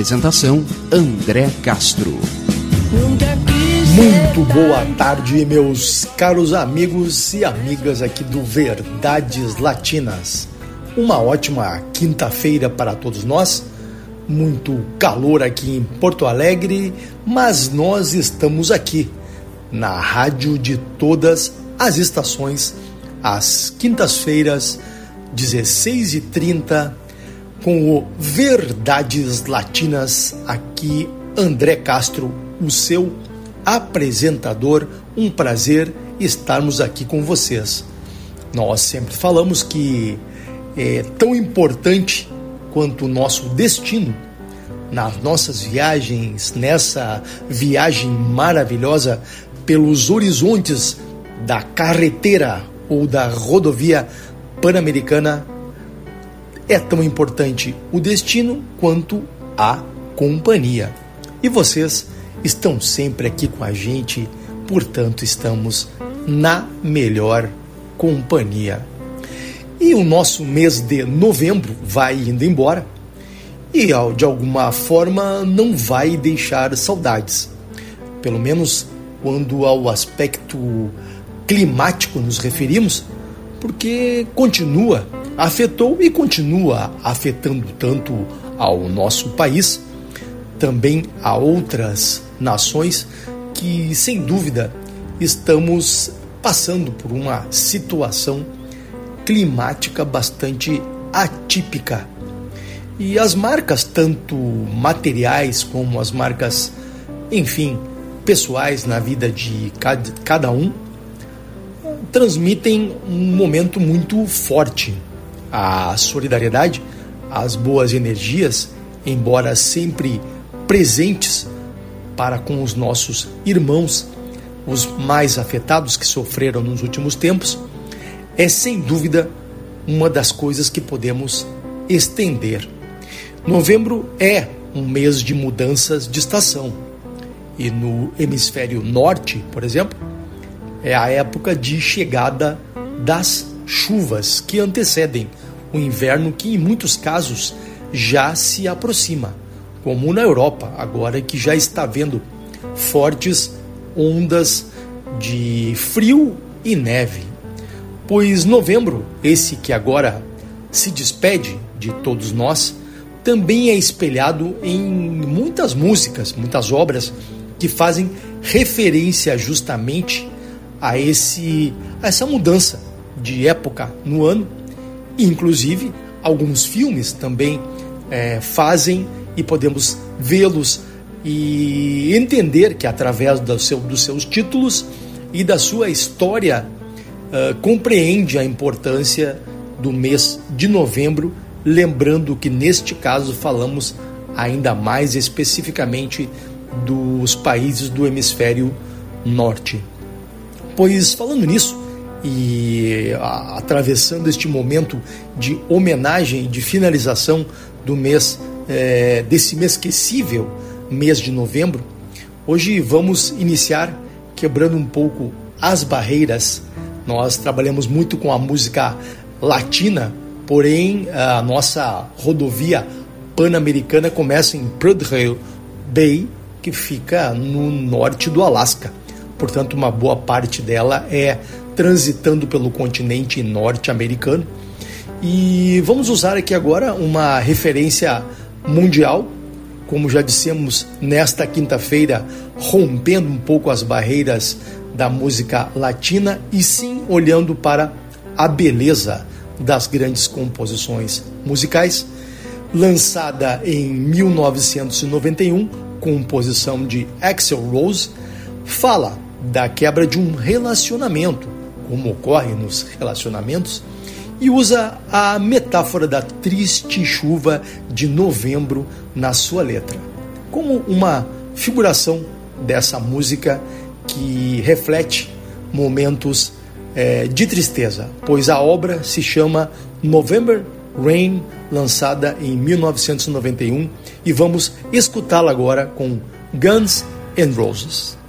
Apresentação: André Castro. Muito boa tarde, meus caros amigos e amigas aqui do Verdades Latinas. Uma ótima quinta-feira para todos nós. Muito calor aqui em Porto Alegre, mas nós estamos aqui na rádio de todas as estações, às quintas-feiras, 16h30, com o Verdades Latinas, aqui André Castro, o seu apresentador. Um prazer estarmos aqui com vocês. Nós sempre falamos que é tão importante quanto o nosso destino nas nossas viagens, nessa viagem maravilhosa pelos horizontes da carretera ou da rodovia pan-americana é tão importante o destino quanto a companhia. E vocês estão sempre aqui com a gente, portanto, estamos na melhor companhia. E o nosso mês de novembro vai indo embora e, de alguma forma, não vai deixar saudades. Pelo menos quando ao aspecto climático nos referimos, porque continua afetou e continua afetando tanto ao nosso país, também a outras nações que, sem dúvida, estamos passando por uma situação climática bastante atípica. E as marcas, tanto materiais como as marcas, enfim, pessoais na vida de cada um, transmitem um momento muito forte a solidariedade, as boas energias, embora sempre presentes para com os nossos irmãos, os mais afetados que sofreram nos últimos tempos, é sem dúvida uma das coisas que podemos estender. Novembro é um mês de mudanças de estação. E no hemisfério norte, por exemplo, é a época de chegada das chuvas que antecedem o inverno que em muitos casos já se aproxima, como na Europa, agora que já está vendo fortes ondas de frio e neve. Pois novembro, esse que agora se despede de todos nós, também é espelhado em muitas músicas, muitas obras que fazem referência justamente a esse a essa mudança de época no ano Inclusive, alguns filmes também é, fazem e podemos vê-los e entender que através do seu, dos seus títulos e da sua história uh, compreende a importância do mês de novembro, lembrando que neste caso falamos ainda mais especificamente dos países do hemisfério norte. Pois falando nisso, e a, atravessando este momento de homenagem, de finalização do mês, é, desse mês esquecível, mês de novembro, hoje vamos iniciar quebrando um pouco as barreiras. Nós trabalhamos muito com a música latina, porém a nossa rodovia pan-americana começa em Prudhoe Bay, que fica no norte do Alasca. Portanto, uma boa parte dela é transitando pelo continente norte-americano. E vamos usar aqui agora uma referência mundial, como já dissemos nesta quinta-feira, rompendo um pouco as barreiras da música latina e sim olhando para a beleza das grandes composições musicais. Lançada em 1991, composição de Axel Rose, fala da quebra de um relacionamento como ocorre nos relacionamentos, e usa a metáfora da triste chuva de novembro na sua letra, como uma figuração dessa música que reflete momentos é, de tristeza, pois a obra se chama November Rain, lançada em 1991, e vamos escutá-la agora com Guns N' Roses.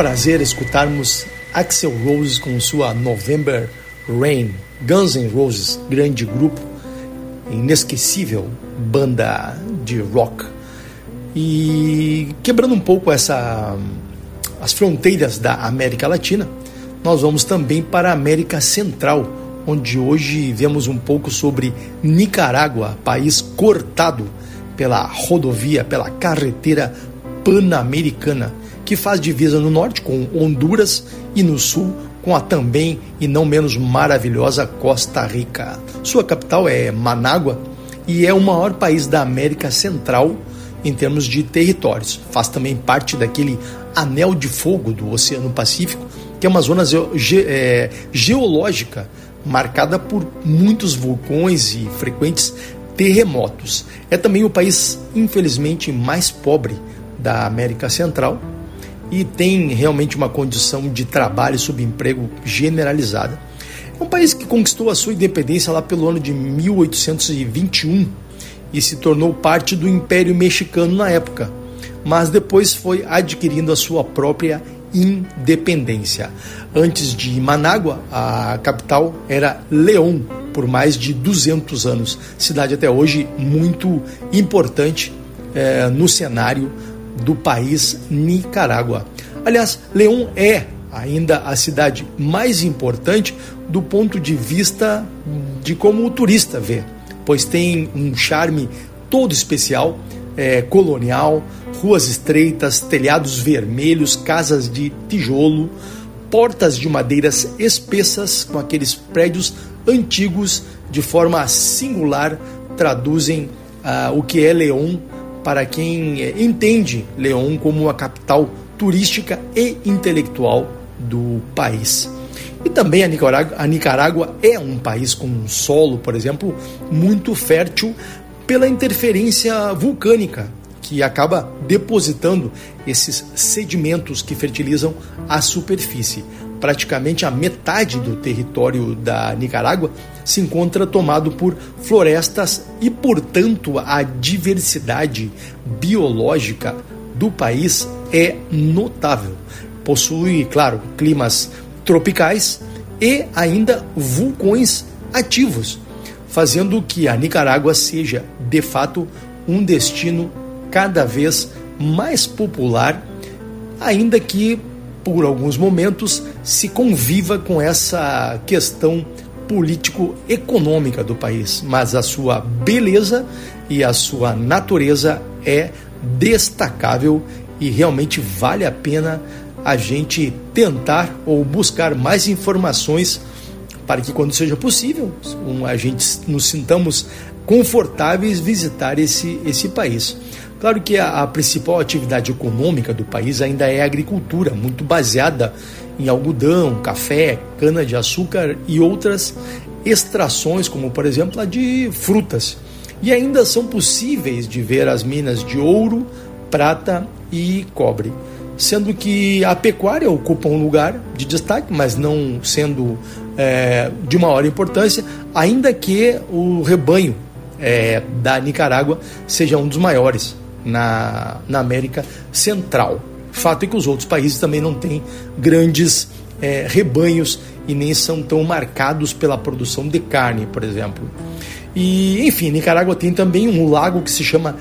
Prazer escutarmos Axel Rose com sua November Rain, Guns N' Roses, grande grupo, inesquecível banda de rock. E quebrando um pouco essa as fronteiras da América Latina, nós vamos também para a América Central, onde hoje vemos um pouco sobre Nicarágua, país cortado pela rodovia, pela carretera pan-americana, que faz divisa no norte com Honduras e no sul com a também e não menos maravilhosa Costa Rica. Sua capital é Manágua e é o maior país da América Central em termos de territórios. Faz também parte daquele anel de fogo do Oceano Pacífico, que é uma zona ge é, geológica marcada por muitos vulcões e frequentes terremotos. É também o país, infelizmente, mais pobre da América Central e tem realmente uma condição de trabalho e subemprego generalizada. É um país que conquistou a sua independência lá pelo ano de 1821 e se tornou parte do Império Mexicano na época, mas depois foi adquirindo a sua própria independência. Antes de Manágua, a capital era León, por mais de 200 anos. Cidade até hoje muito importante é, no cenário do país Nicarágua. Aliás, León é ainda a cidade mais importante do ponto de vista de como o turista vê, pois tem um charme todo especial, é, colonial, ruas estreitas, telhados vermelhos, casas de tijolo, portas de madeiras espessas com aqueles prédios antigos de forma singular traduzem ah, o que é León para quem é, entende León como uma capital turística e intelectual do país. E também a Nicarágua, a Nicarágua é um país com um solo, por exemplo, muito fértil pela interferência vulcânica, que acaba depositando esses sedimentos que fertilizam a superfície. Praticamente a metade do território da Nicarágua se encontra tomado por florestas e, portanto, a diversidade biológica do país é notável. Possui, claro, climas tropicais e ainda vulcões ativos, fazendo que a Nicarágua seja, de fato, um destino cada vez mais popular, ainda que por alguns momentos se conviva com essa questão político-econômica do país, mas a sua beleza e a sua natureza é destacável e realmente vale a pena a gente tentar ou buscar mais informações para que quando seja possível a gente nos sintamos confortáveis visitar esse, esse país. Claro que a, a, principal atividade econômica do país ainda é a agricultura, muito baseada em algodão, café, cana-de-açúcar e outras extrações, como por exemplo a de frutas. E ainda são possíveis de ver as minas de ouro, prata e cobre. Sendo que a pecuária ocupa um lugar de destaque, mas não sendo é, de maior importância, ainda que o rebanho é, da Nicarágua seja um dos maiores na, na América Central. Fato é que os outros países também não têm grandes é, rebanhos e nem são tão marcados pela produção de carne, por exemplo. E, enfim, Nicarágua tem também um lago que se chama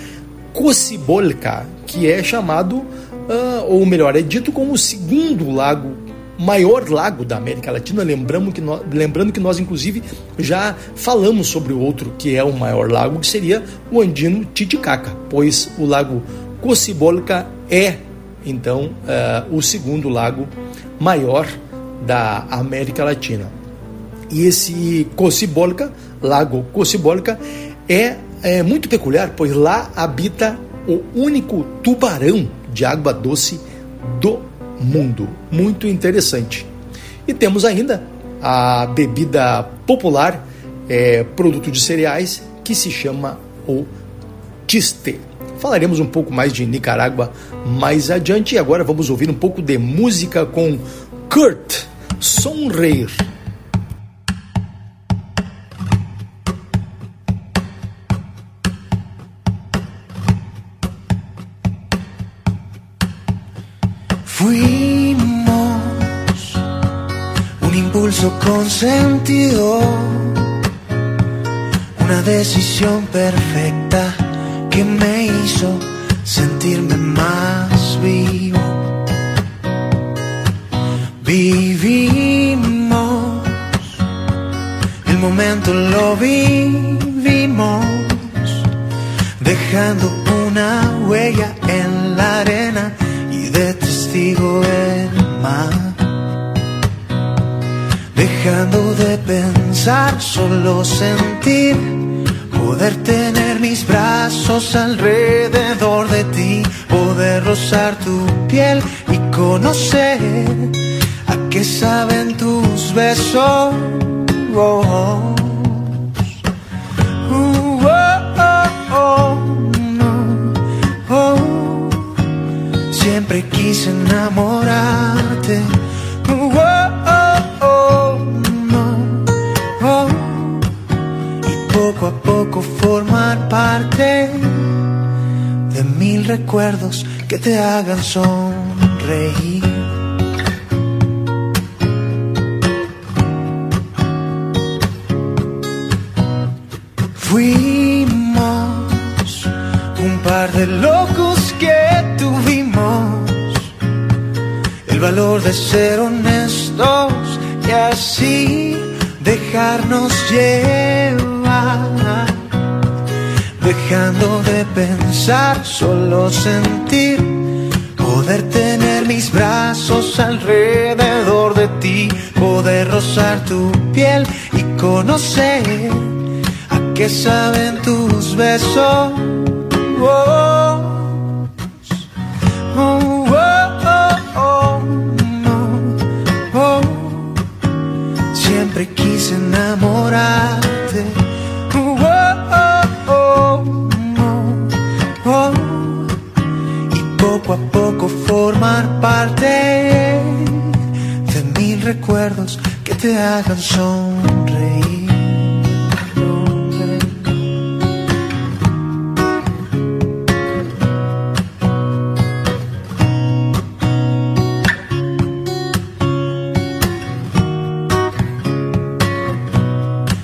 Cocibolca, que é chamado, uh, ou melhor, é dito como o segundo lago maior lago da América Latina, lembrando que, nós, lembrando que nós, inclusive, já falamos sobre o outro que é o maior lago, que seria o andino Titicaca, pois o lago Cocibolca é, então, uh, o segundo lago maior da América Latina. E esse Cocibolca, lago Cocibolca, é, é muito peculiar, pois lá habita o único tubarão de água doce do mundo. Muito interessante. E temos ainda a bebida popular, é, produto de cereais, que se chama o tiste. Falaremos um pouco mais de Nicarágua mais adiante. E agora vamos ouvir um pouco de música com Kurt Sonreir. Fuimos un impulso consentido, una decisión perfecta que me hizo sentirme más vivo. Vivimos, el momento lo vivimos, dejando una huella en la arena y de testigo el mar. Dejando de pensar, solo sentir, poder tener mis brazos alrededor de ti, poder rozar tu piel y conocer a qué saben tus besos. Oh, oh. Siempre quise enamorarte. Formar parte de mil recuerdos que te hagan sonreír. Fuimos un par de locos que tuvimos el valor de ser honestos y así dejarnos llevar, dejando de pensar, solo sentir, poder tener mis brazos alrededor de ti, poder rozar tu piel y conocer a qué saben tus besos. Oh, oh, oh, oh, oh. Siempre quise enamorarte. Recuerdos que te hagan sonreír.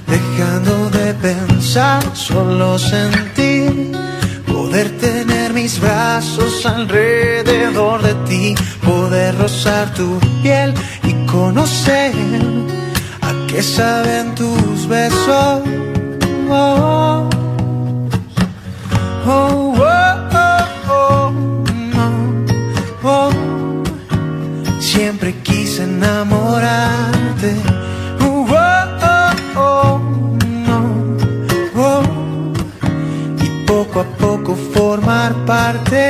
Dejando de pensar, solo sentir, poder tener mis brazos alrededor de ti, poder rozar tu piel conocer a qué saben tus besos. Oh, oh, oh, oh, oh, no, oh. Siempre quise enamorarte. Oh, oh, oh, no, oh. Y poco a poco formar parte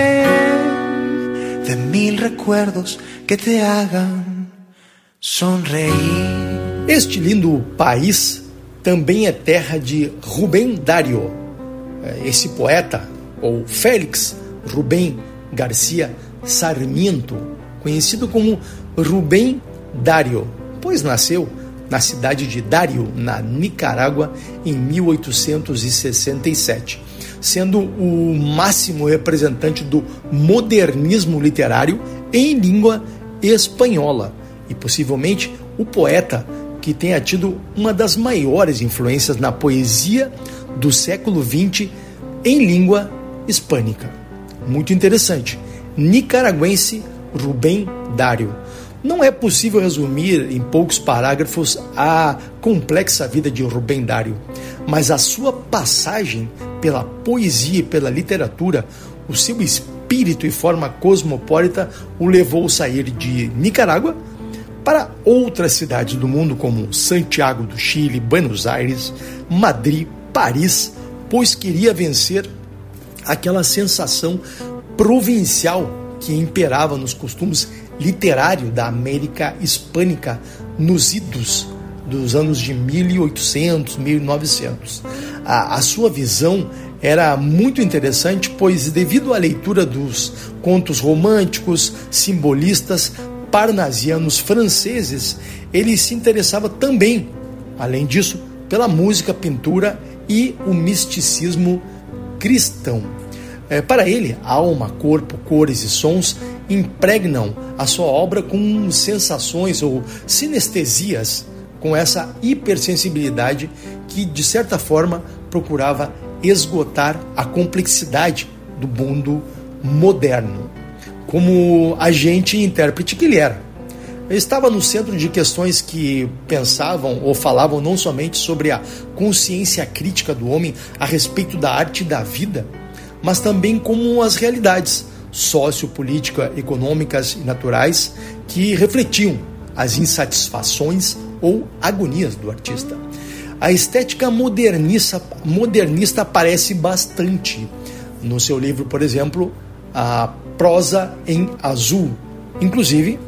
de mil recuerdos que te hagan. Este lindo país também é terra de Rubem Dario. É, Esse poeta, ou Félix Rubem Garcia Sarmiento, conhecido como Rubem Dario, pois nasceu na cidade de Dario, na Nicarágua, em 1867, sendo o máximo representante do modernismo literário em língua espanhola e possivelmente o poeta que tenha tido uma das maiores influências na poesia do século XX em língua hispânica. Muito interessante. Nicaragüense Rubem Dário. Não é possível resumir em poucos parágrafos a complexa vida de Rubem Dário, mas a sua passagem pela poesia e pela literatura, o seu espírito e forma cosmopolita o levou a sair de Nicarágua para outras cidades do mundo, como Santiago do Chile, Buenos Aires, Madrid, Paris, pois queria vencer aquela sensação provincial que imperava nos costumes literários da América Hispânica nos idos dos anos de 1800, 1900. A, a sua visão era muito interessante, pois, devido à leitura dos contos românticos, simbolistas, parnasianos franceses, ele se interessava também, além disso, pela música, pintura e o misticismo cristão. É, para ele, alma, corpo, cores e sons impregnam a sua obra com sensações ou sinestesias com essa hipersensibilidade que, de certa forma, procurava esgotar a complexidade do mundo moderno, como agente e intérprete que ele era. Ele estava no centro de questões que pensavam ou falavam não somente sobre a consciência crítica do homem a respeito da arte e da vida, mas também como as realidades sociopolítica, econômicas e naturais que refletiam as insatisfações ou agonias do artista. A estética modernista, modernista aparece bastante no seu livro, por exemplo, a prosa em azul. Inclusive,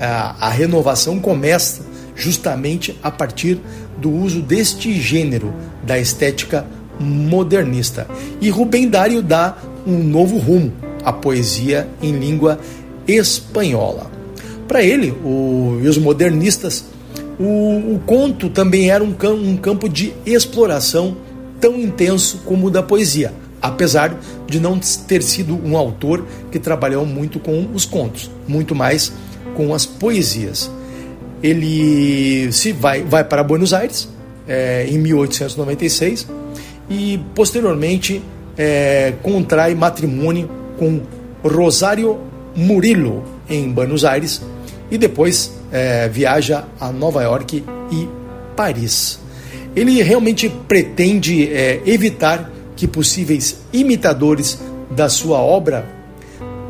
a, a renovação começa justamente a partir do uso deste gênero da estética modernista. E Rubem Dário dá um novo rumo à poesia em língua espanhola. Para ele, o, e os modernistas, o, o, conto também era um, um campo de exploração tão intenso como o da poesia, apesar de não ter sido um autor que trabalhou muito com os contos, muito mais com as poesias. Ele se vai, vai para Buenos Aires é, em 1896 e posteriormente é, contrai matrimônio com Rosário Murillo em Buenos Aires e depois é, viaja a Nova York e Paris. Ele realmente pretende evitar que possíveis imitadores da sua obra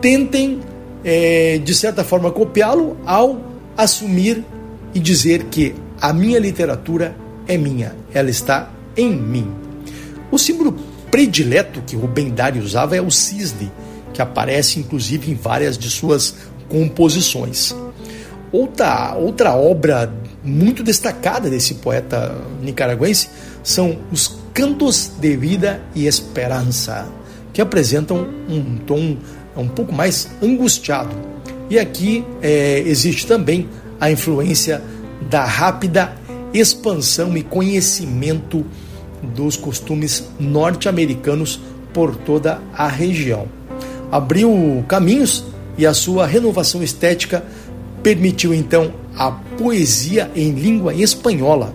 tentem, é, de certa forma, copiá-lo ao assumir e dizer que a minha literatura é minha, ela está em mim. O símbolo predileto que Rubem Dário usava é o cisne, que aparece inclusive em várias de suas composições. Outra, outra obra muito destacada desse poeta nicaragüense são os Cantos de Vida e Esperança, que apresentam um tom um pouco mais angustiado. E aqui é, existe também a influência da rápida expansão e conhecimento dos costumes norte-americanos por toda a região. Abriu caminhos e a sua renovação estética permitiu então a poesia em língua espanhola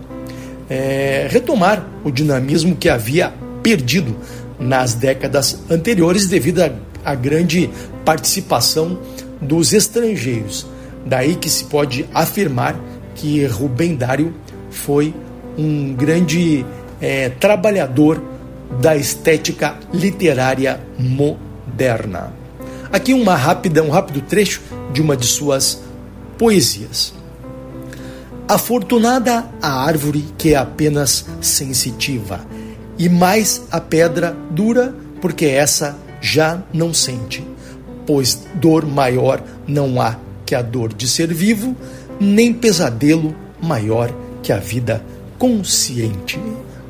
é, retomar o dinamismo que havia perdido nas décadas anteriores devido à grande participação dos estrangeiros. Daí que se pode afirmar que Rubem Dário foi um grande é, trabalhador da estética literária moderna. Aqui uma rápida, um rápido trecho de uma de suas poesias. Afortunada a árvore que é apenas sensitiva, e mais a pedra dura, porque essa já não sente, pois dor maior não há que a dor de ser vivo, nem pesadelo maior que a vida consciente.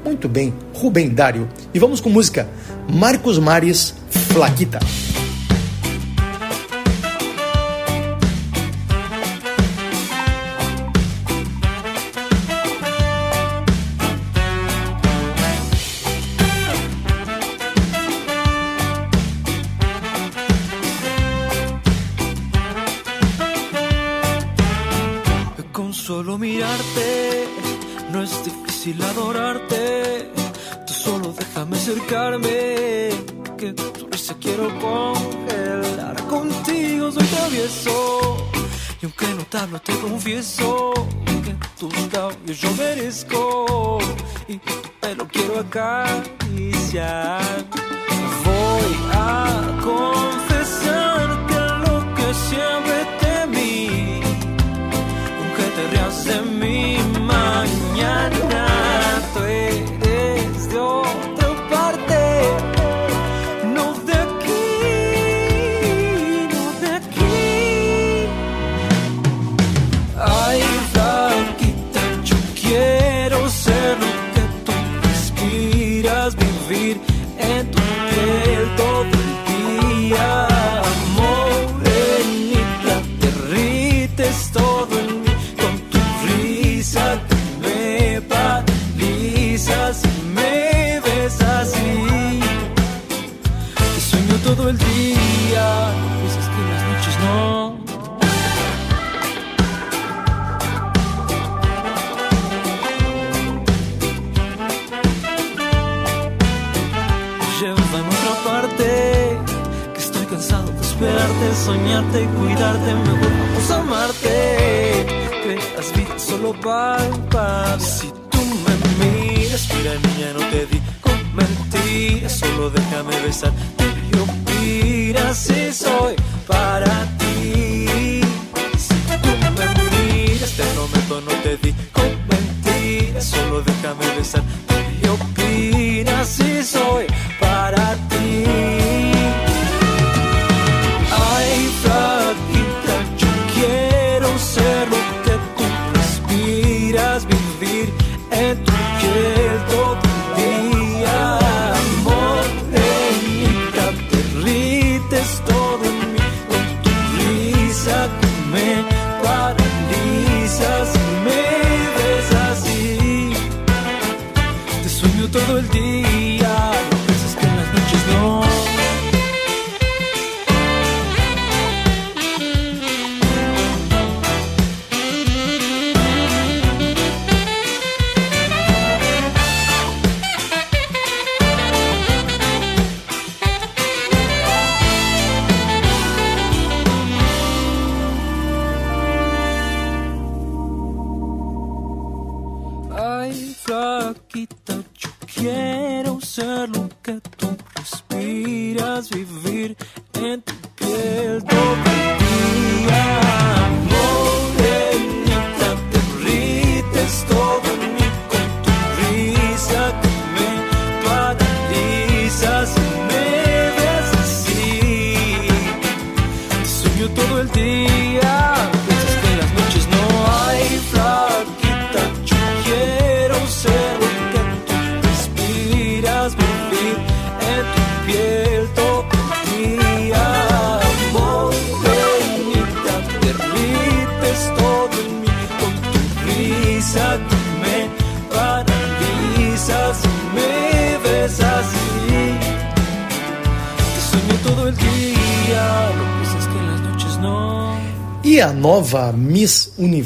Muito bem, Rubem Dário. E vamos com música Marcos Mares Flaquita.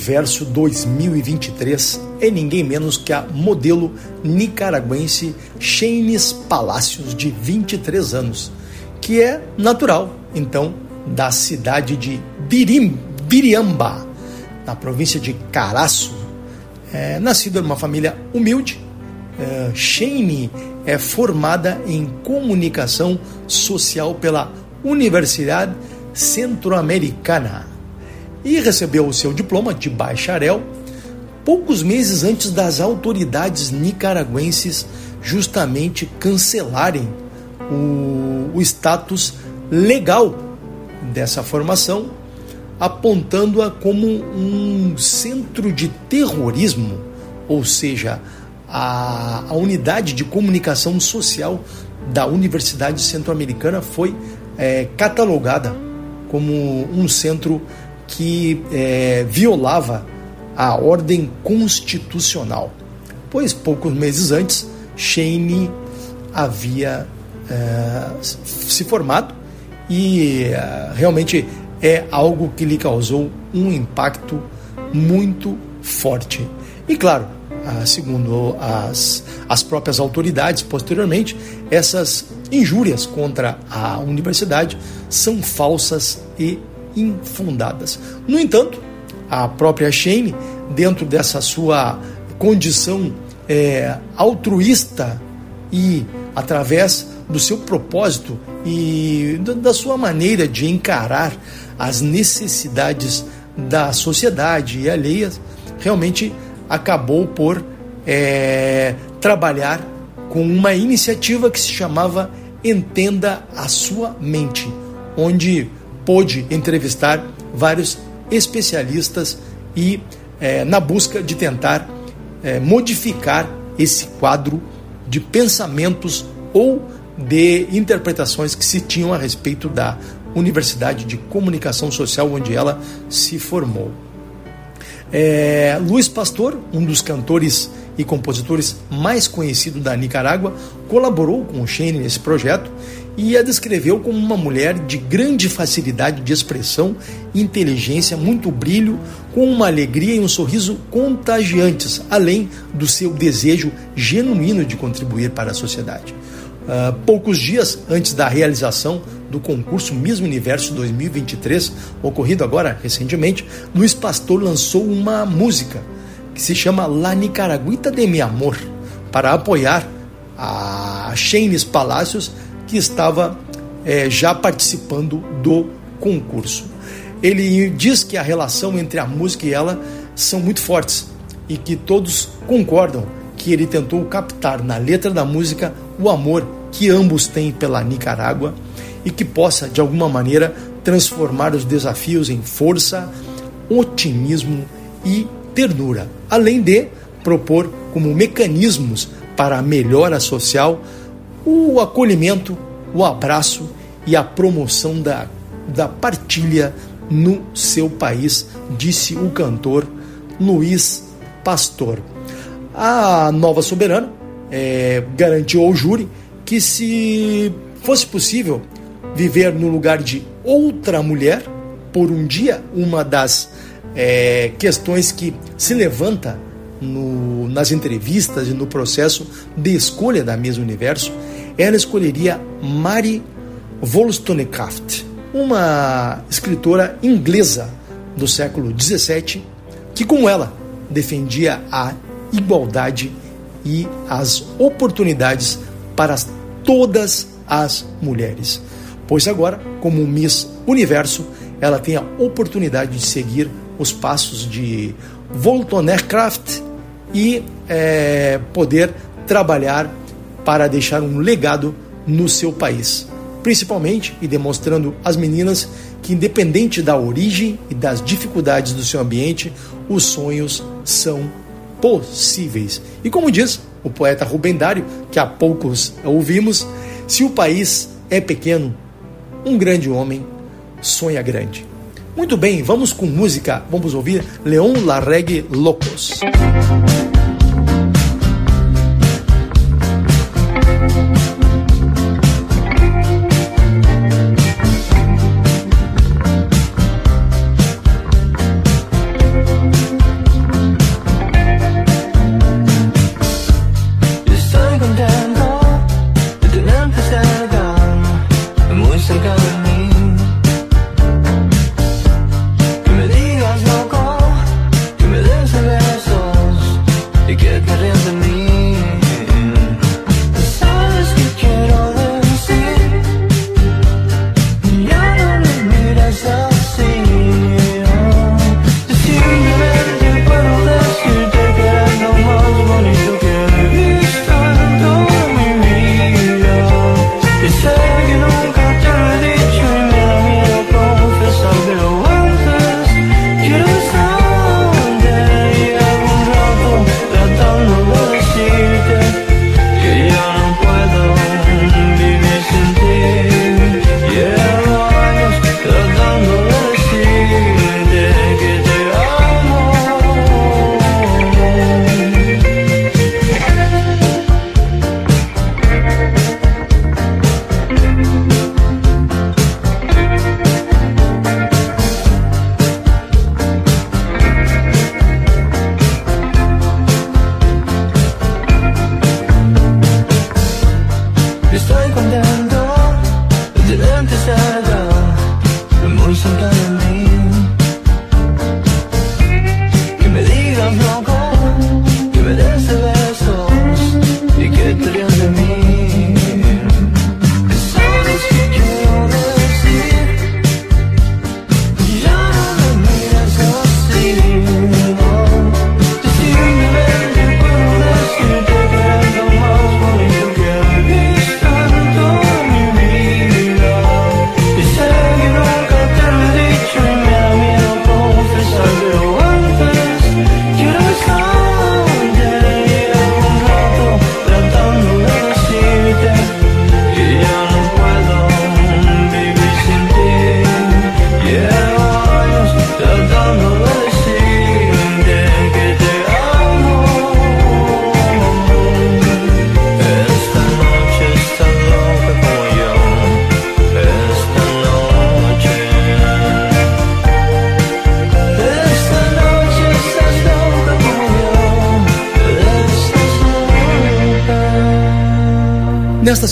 Universo 2023 é ninguém menos que a modelo nicaragüense Shaines Palacios, de 23 anos, que é natural, então, da cidade de Birim, Biriamba, na província de Caraço. É, nascida numa família humilde, é, Shane é formada em comunicação social pela Universidade Centro-Americana e recebeu o seu diploma de bacharel poucos meses antes das autoridades nicaragüenses justamente cancelarem o, o status legal dessa formação, apontando-a como um centro de terrorismo, ou seja, a, a unidade de comunicação social da Universidade Centro-Americana foi é, catalogada como um centro que é, violava a ordem constitucional, pois poucos meses antes Shane havia é, se formado e é, realmente é algo que lhe causou um impacto muito forte. E claro, segundo as, as próprias autoridades, posteriormente, essas injúrias contra a universidade são falsas e infundadas. No entanto, a própria Shane, dentro dessa sua condição é, altruísta e através do seu propósito e da sua maneira de encarar as necessidades da sociedade e alheias, realmente acabou por é, trabalhar com uma iniciativa que se chamava Entenda a Sua Mente, onde pôde entrevistar vários especialistas e é, na busca de tentar é, modificar esse quadro de pensamentos ou de interpretações que se tinham a respeito da Universidade de Comunicação Social onde ela se formou. É, Luiz Pastor, um dos cantores e compositores mais conhecidos da Nicarágua, colaborou com o Shane nesse projeto e a descreveu como uma mulher de grande facilidade de expressão, inteligência, muito brilho, com uma alegria e um sorriso contagiantes, além do seu desejo genuíno de contribuir para a sociedade. Uh, poucos dias antes da realização do concurso Miss Universo 2023, ocorrido agora recentemente, Luiz Pastor lançou uma música que se chama La Nicaragüita de Mi Amor, para apoiar a Shanes Palacios, que estava é, já participando do concurso. Ele diz que a relação entre a música e ela são muito fortes e que todos concordam que ele tentou captar na letra da música o amor que ambos têm pela Nicarágua e que possa, de alguma maneira, transformar os desafios em força, otimismo e ternura, além de propor como mecanismos para a melhora social o acolhimento, o abraço e a promoção da, da partilha no seu país, disse o cantor Luiz Pastor. A nova soberana é, garantiu ao júri que, se fosse possível viver no lugar de outra mulher por um dia, uma das é, questões que se levanta no, nas entrevistas e no processo de escolha da Miss Universo, ela escolheria Mary Wollstonecraft, uma escritora inglesa do século XVII, que, como ela, defendia a igualdade e as oportunidades para todas as mulheres. Pois agora, como Miss Universo, ela tem a oportunidade de seguir os passos de Wollstonecraft e é, poder trabalhar para deixar um legado no seu país. Principalmente e demonstrando às meninas que, independente da origem e das dificuldades do seu ambiente, os sonhos são possíveis. E como diz o poeta Rubem Dário, que há poucos ouvimos, se o país é pequeno, um grande homem sonha grande. Muito bem, vamos com música. Vamos ouvir Leon Larregue Locos. Nesta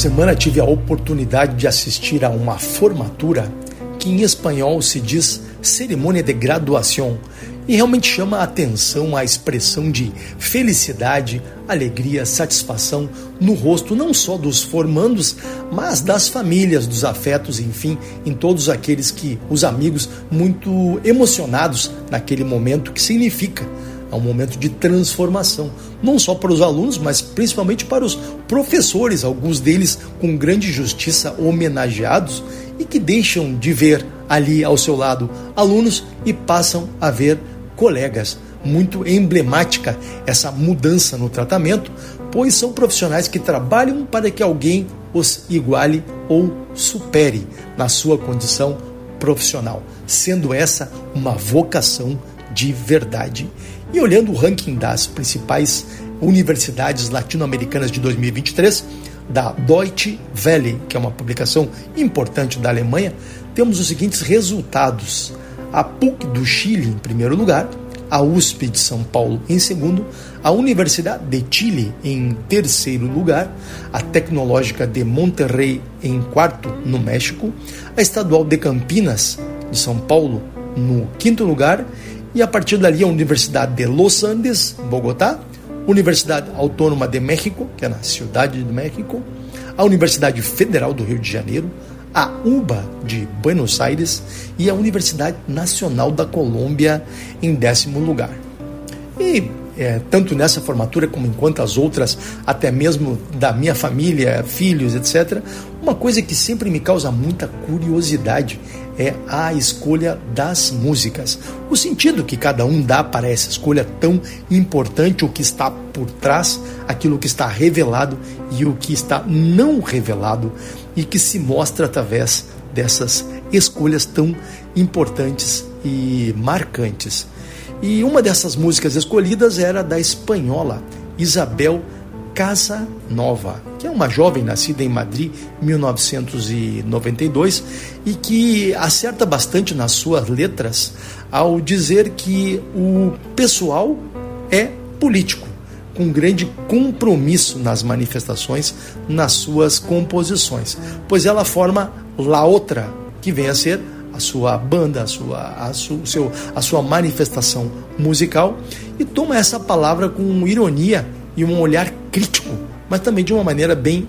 semana tive a oportunidade de assistir a uma formatura que em espanhol se diz cerimônia de graduação e realmente chama a atenção a expressão de felicidade, alegria, satisfação no rosto não só dos formandos, mas das famílias, dos afetos, enfim, em todos aqueles que os amigos muito emocionados naquele momento que significa é um momento de transformação, não só para os alunos, mas principalmente para os professores, alguns deles com grande justiça homenageados e que deixam de ver ali ao seu lado alunos e passam a ver colegas. Muito emblemática essa mudança no tratamento, pois são profissionais que trabalham para que alguém os iguale ou supere na sua condição profissional, sendo essa uma vocação de verdade. E olhando o ranking das principais universidades latino-americanas de 2023, da Deutsche Welle, que é uma publicação importante da Alemanha, temos os seguintes resultados: a PUC do Chile em primeiro lugar, a USP de São Paulo em segundo, a Universidade de Chile em terceiro lugar, a Tecnológica de Monterrey em quarto no México, a Estadual de Campinas de São Paulo no quinto lugar. E a partir dali a Universidade de Los Andes, Bogotá, Universidade Autônoma de México, que é na Cidade de México, a Universidade Federal do Rio de Janeiro, a UBA de Buenos Aires e a Universidade Nacional da Colômbia em décimo lugar. E é, tanto nessa formatura como em quantas outras, até mesmo da minha família, filhos, etc., uma coisa que sempre me causa muita curiosidade é a escolha das músicas. O sentido que cada um dá para essa escolha tão importante, o que está por trás, aquilo que está revelado e o que está não revelado e que se mostra através dessas escolhas tão importantes e marcantes. E uma dessas músicas escolhidas era da espanhola Isabel Casa Nova, que é uma jovem nascida em Madrid, 1992, e que acerta bastante nas suas letras ao dizer que o pessoal é político, com grande compromisso nas manifestações, nas suas composições, pois ela forma La Outra, que vem a ser a sua banda, a sua, a, su, seu, a sua manifestação musical, e toma essa palavra com ironia e um olhar crítico, mas também de uma maneira bem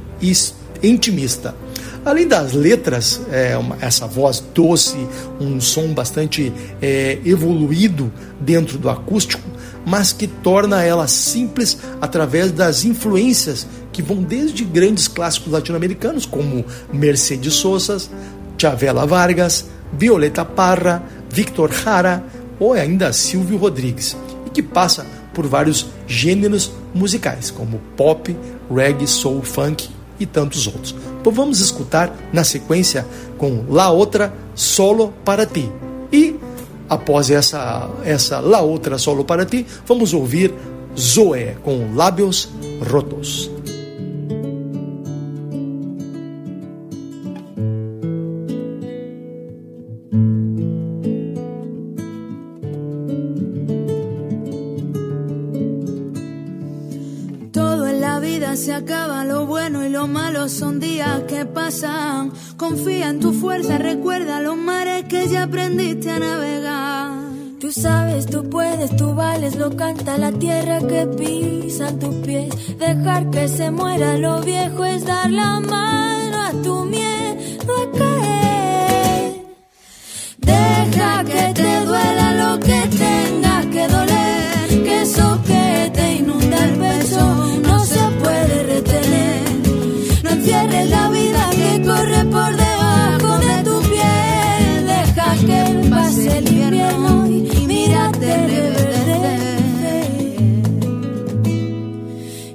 intimista. Além das letras, é, uma, essa voz doce, um som bastante é, evoluído dentro do acústico, mas que torna ela simples através das influências que vão desde grandes clássicos latino-americanos como Mercedes Sosa, Chavela Vargas, Violeta Parra, Victor Jara ou ainda Silvio Rodrigues, e que passa por vários gêneros musicais, como pop, reggae, soul, funk e tantos outros. Então vamos escutar na sequência com La Outra Solo para Ti. E após essa, essa La Outra Solo para Ti, vamos ouvir Zoé com Lábios Rotos. Son días que pasan. Confía en tu fuerza, recuerda los mares que ya aprendiste a navegar. Tú sabes, tú puedes, tú vales, lo canta la tierra que pisa tus pies. Dejar que se muera lo viejo es dar la mano a tu miedo la vida que corre por debajo de tu piel. Deja que pase el invierno y mírate reverdecer.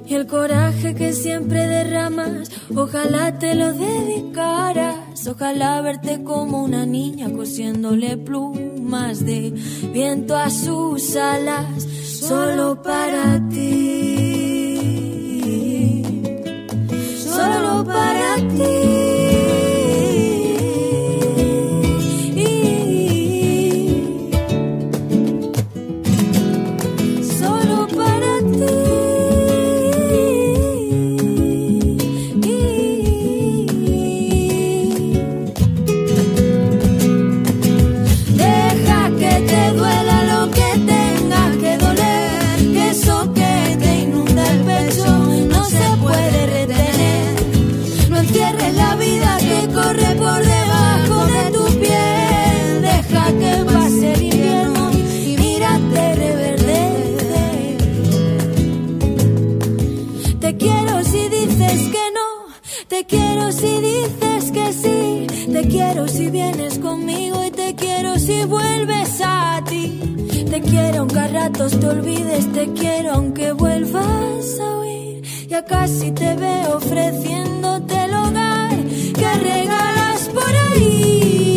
Y el coraje que siempre derramas, ojalá te lo dedicaras. Ojalá verte como una niña cosiéndole plumas de viento a sus alas, solo para ti. Solo para ti. Te quiero aunque a ratos te olvides, te quiero aunque vuelvas a huir. Ya casi te veo ofreciéndote el hogar que regalas por ahí.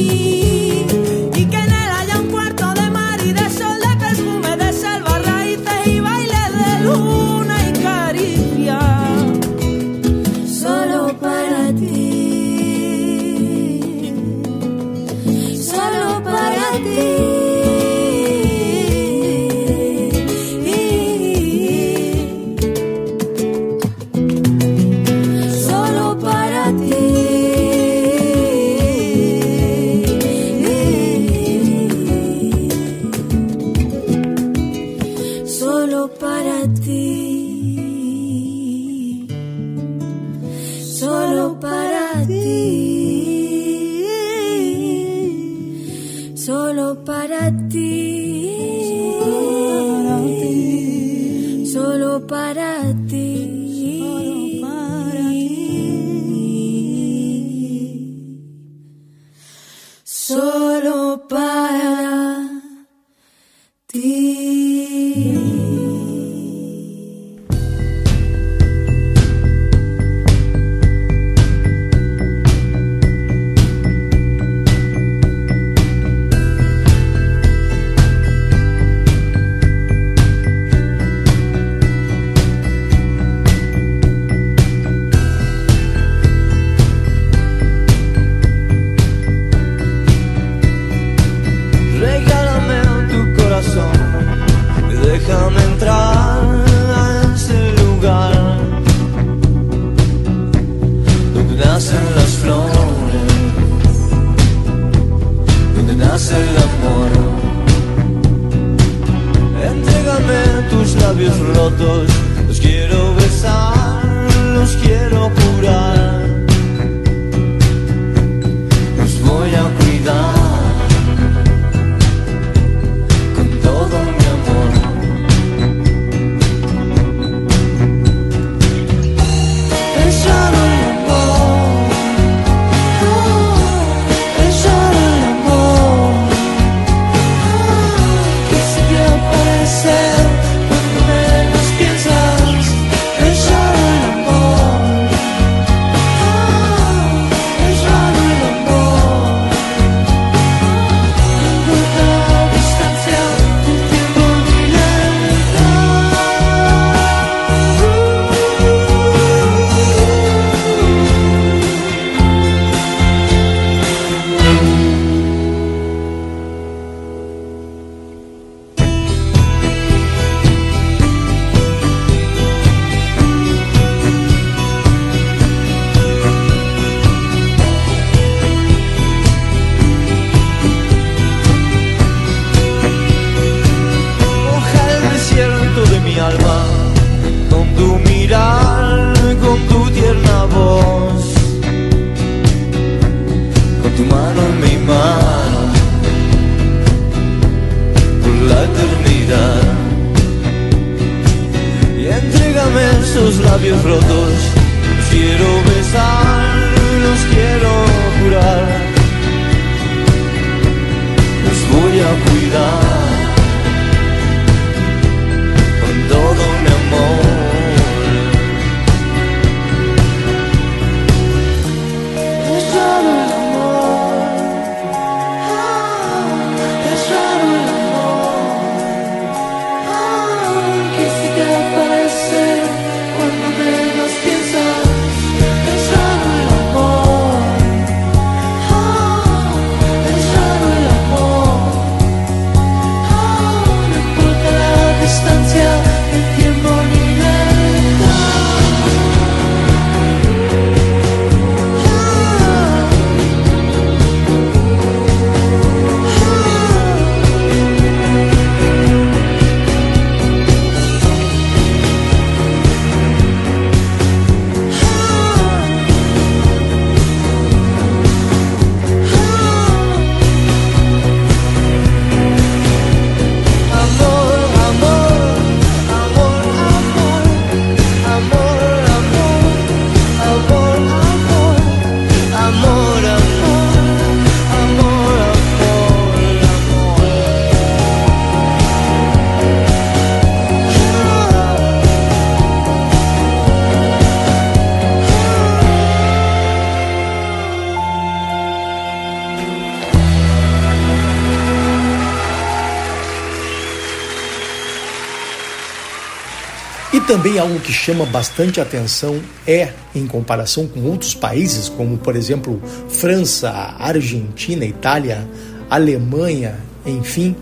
Também algo que chama bastante atenção é, em comparação com outros países, como por exemplo França, Argentina, Itália, Alemanha, enfim,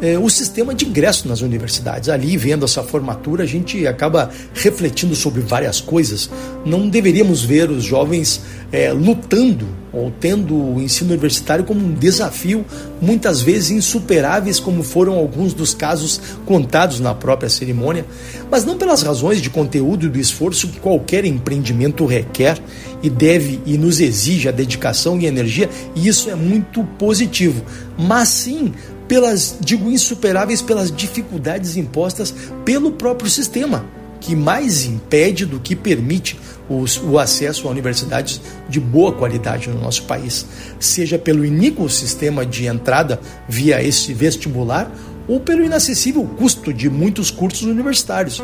é, o sistema de ingresso nas universidades. Ali, vendo essa formatura, a gente acaba refletindo sobre várias coisas. Não deveríamos ver os jovens é, lutando ou tendo o ensino universitário como um desafio, muitas vezes insuperáveis, como foram alguns dos casos contados na própria cerimônia, mas não pelas razões de conteúdo e do esforço que qualquer empreendimento requer e deve e nos exige a dedicação e energia, e isso é muito positivo, mas sim pelas, digo, insuperáveis pelas dificuldades impostas pelo próprio sistema, que mais impede do que permite os, o acesso a universidades de boa qualidade no nosso país, seja pelo iníquo sistema de entrada via esse vestibular ou pelo inacessível custo de muitos cursos universitários.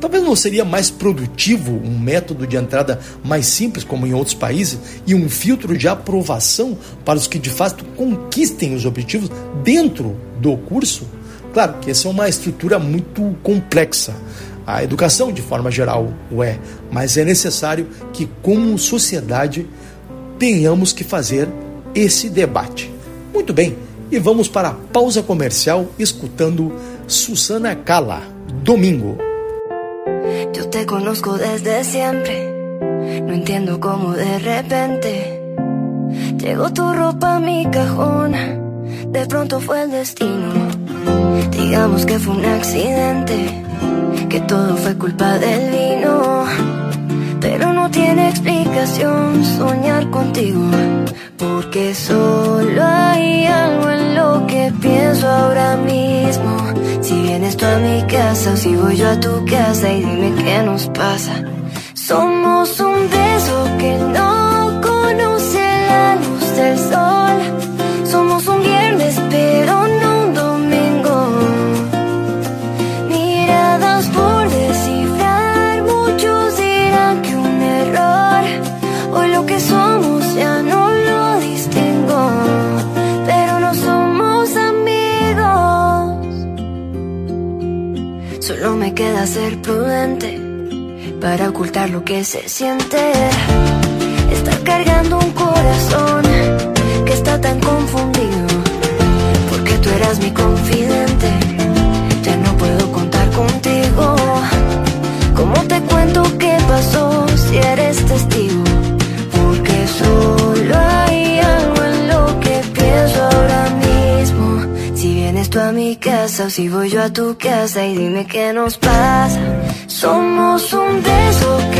Talvez não seria mais produtivo um método de entrada mais simples, como em outros países, e um filtro de aprovação para os que de fato conquistem os objetivos dentro do curso? Claro que essa é uma estrutura muito complexa. A educação, de forma geral, o é, mas é necessário que, como sociedade, tenhamos que fazer esse debate. Muito bem, e vamos para a pausa comercial escutando Susana Cala, Domingo. Yo te conozco desde siempre. No entiendo cómo de repente llegó tu ropa a mi cajón. De pronto fue el destino. Digamos que fue un accidente. Que todo fue culpa del vino. Pero no tiene explicación soñar contigo. Porque solo hay algo en lo que pienso ahora mismo. Si vienes tú a mi casa o si voy yo a tu casa y dime qué nos pasa. Somos un beso que no Ser prudente para ocultar lo que se siente. Estar cargando un corazón que está tan confundido. Porque tú eras mi confidente. Ya no puedo contar contigo. ¿Cómo te cuento qué pasó si eres testigo? Tú a mi casa o si voy yo a tu casa y dime qué nos pasa. Somos un beso que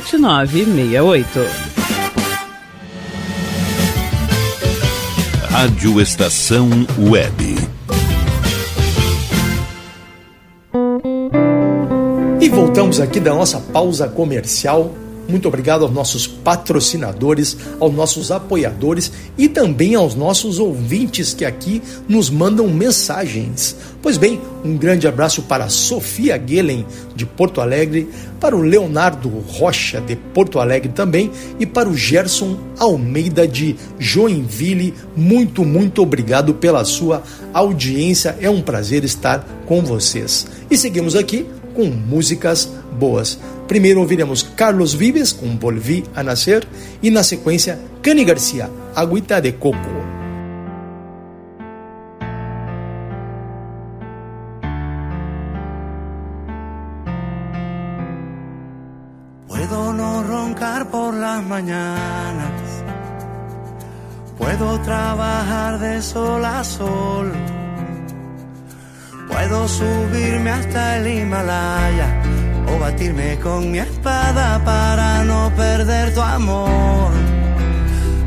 7968. Rádio Estação Web. E voltamos aqui da nossa pausa comercial. Muito obrigado aos nossos patrocinadores, aos nossos apoiadores e também aos nossos ouvintes que aqui nos mandam mensagens. Pois bem, um grande abraço para Sofia Guelen, de Porto Alegre, para o Leonardo Rocha, de Porto Alegre também, e para o Gerson Almeida, de Joinville. Muito, muito obrigado pela sua audiência. É um prazer estar com vocês. E seguimos aqui com músicas boas. Primeiro ouviremos Carlos Vives com Volvi a Nascer e na sequência Cani Garcia, Agüita de Coco. Puedo no roncar por las mañanas, puedo trabajar de sol a sol, puedo subirme hasta el Himalaya o batirme con mi espada para no perder tu amor.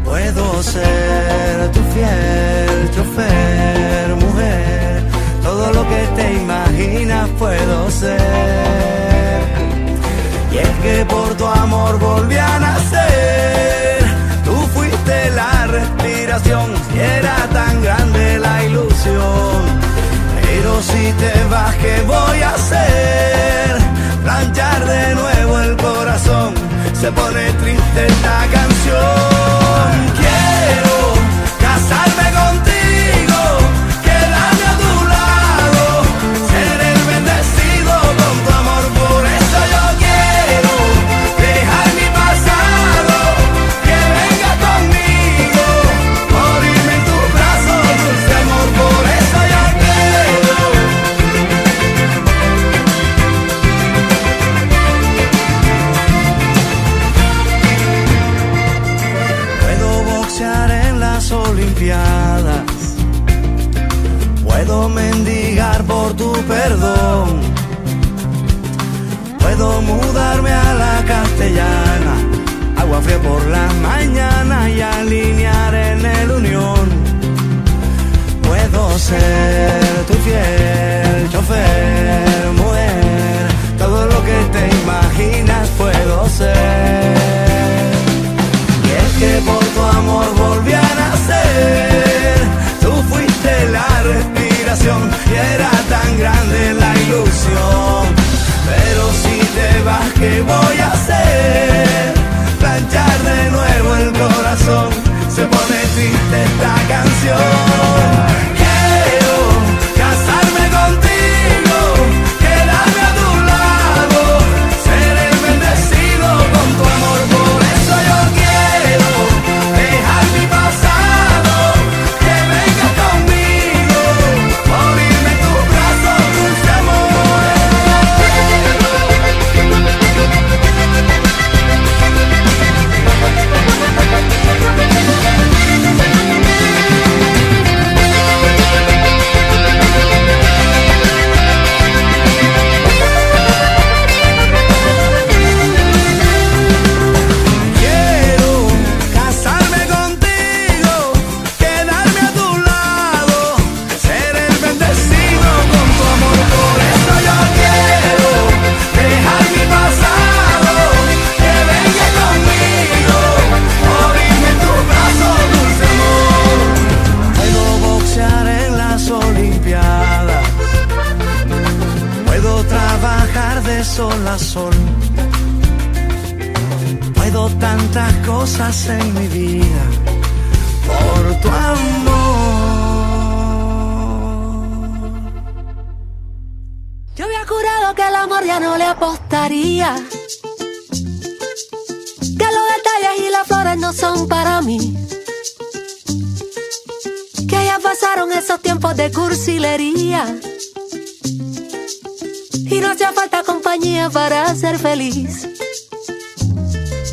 Puedo ser tu fiel chofer, mujer, todo lo que te imaginas puedo ser. Y es que por tu amor volví a nacer. Tú fuiste la respiración y era tan grande la ilusión. Pero si te vas, ¿qué voy a hacer? Planchar de nuevo el corazón. Se pone triste esta canción. Quiero casarme contigo, castellana. Agua fría por la mañana y alinear en el unión. Puedo ser tu fiel chofer, mujer. Todo lo que te imaginas puedo ser. Y es que por tu amor volví a nacer. Tú fuiste la respiración y era tan grande la ilusión. Pero si te vas, ¿qué voy corazón se pone triste esta canción.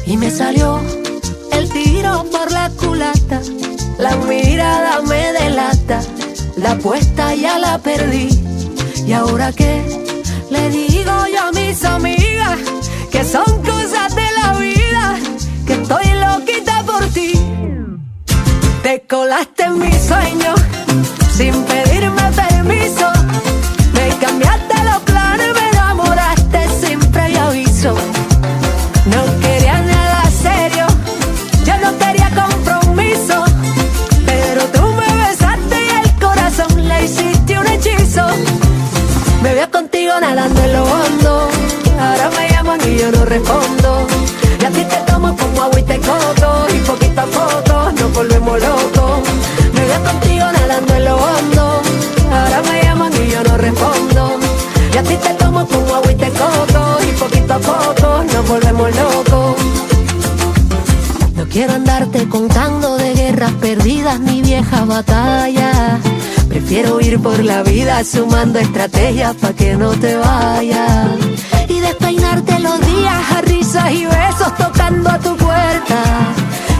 Y me salió el tiro por la culata, la mirada me delata, la apuesta ya la perdí. ¿Y ahora qué? Le digo yo a mis amigas que son cosas de la vida, que estoy loquita por ti. Te colaste contando de guerras perdidas ni viejas batallas Prefiero ir por la vida sumando estrategias pa' que no te vayas. Y despeinarte los días a risas y besos tocando a tu puerta.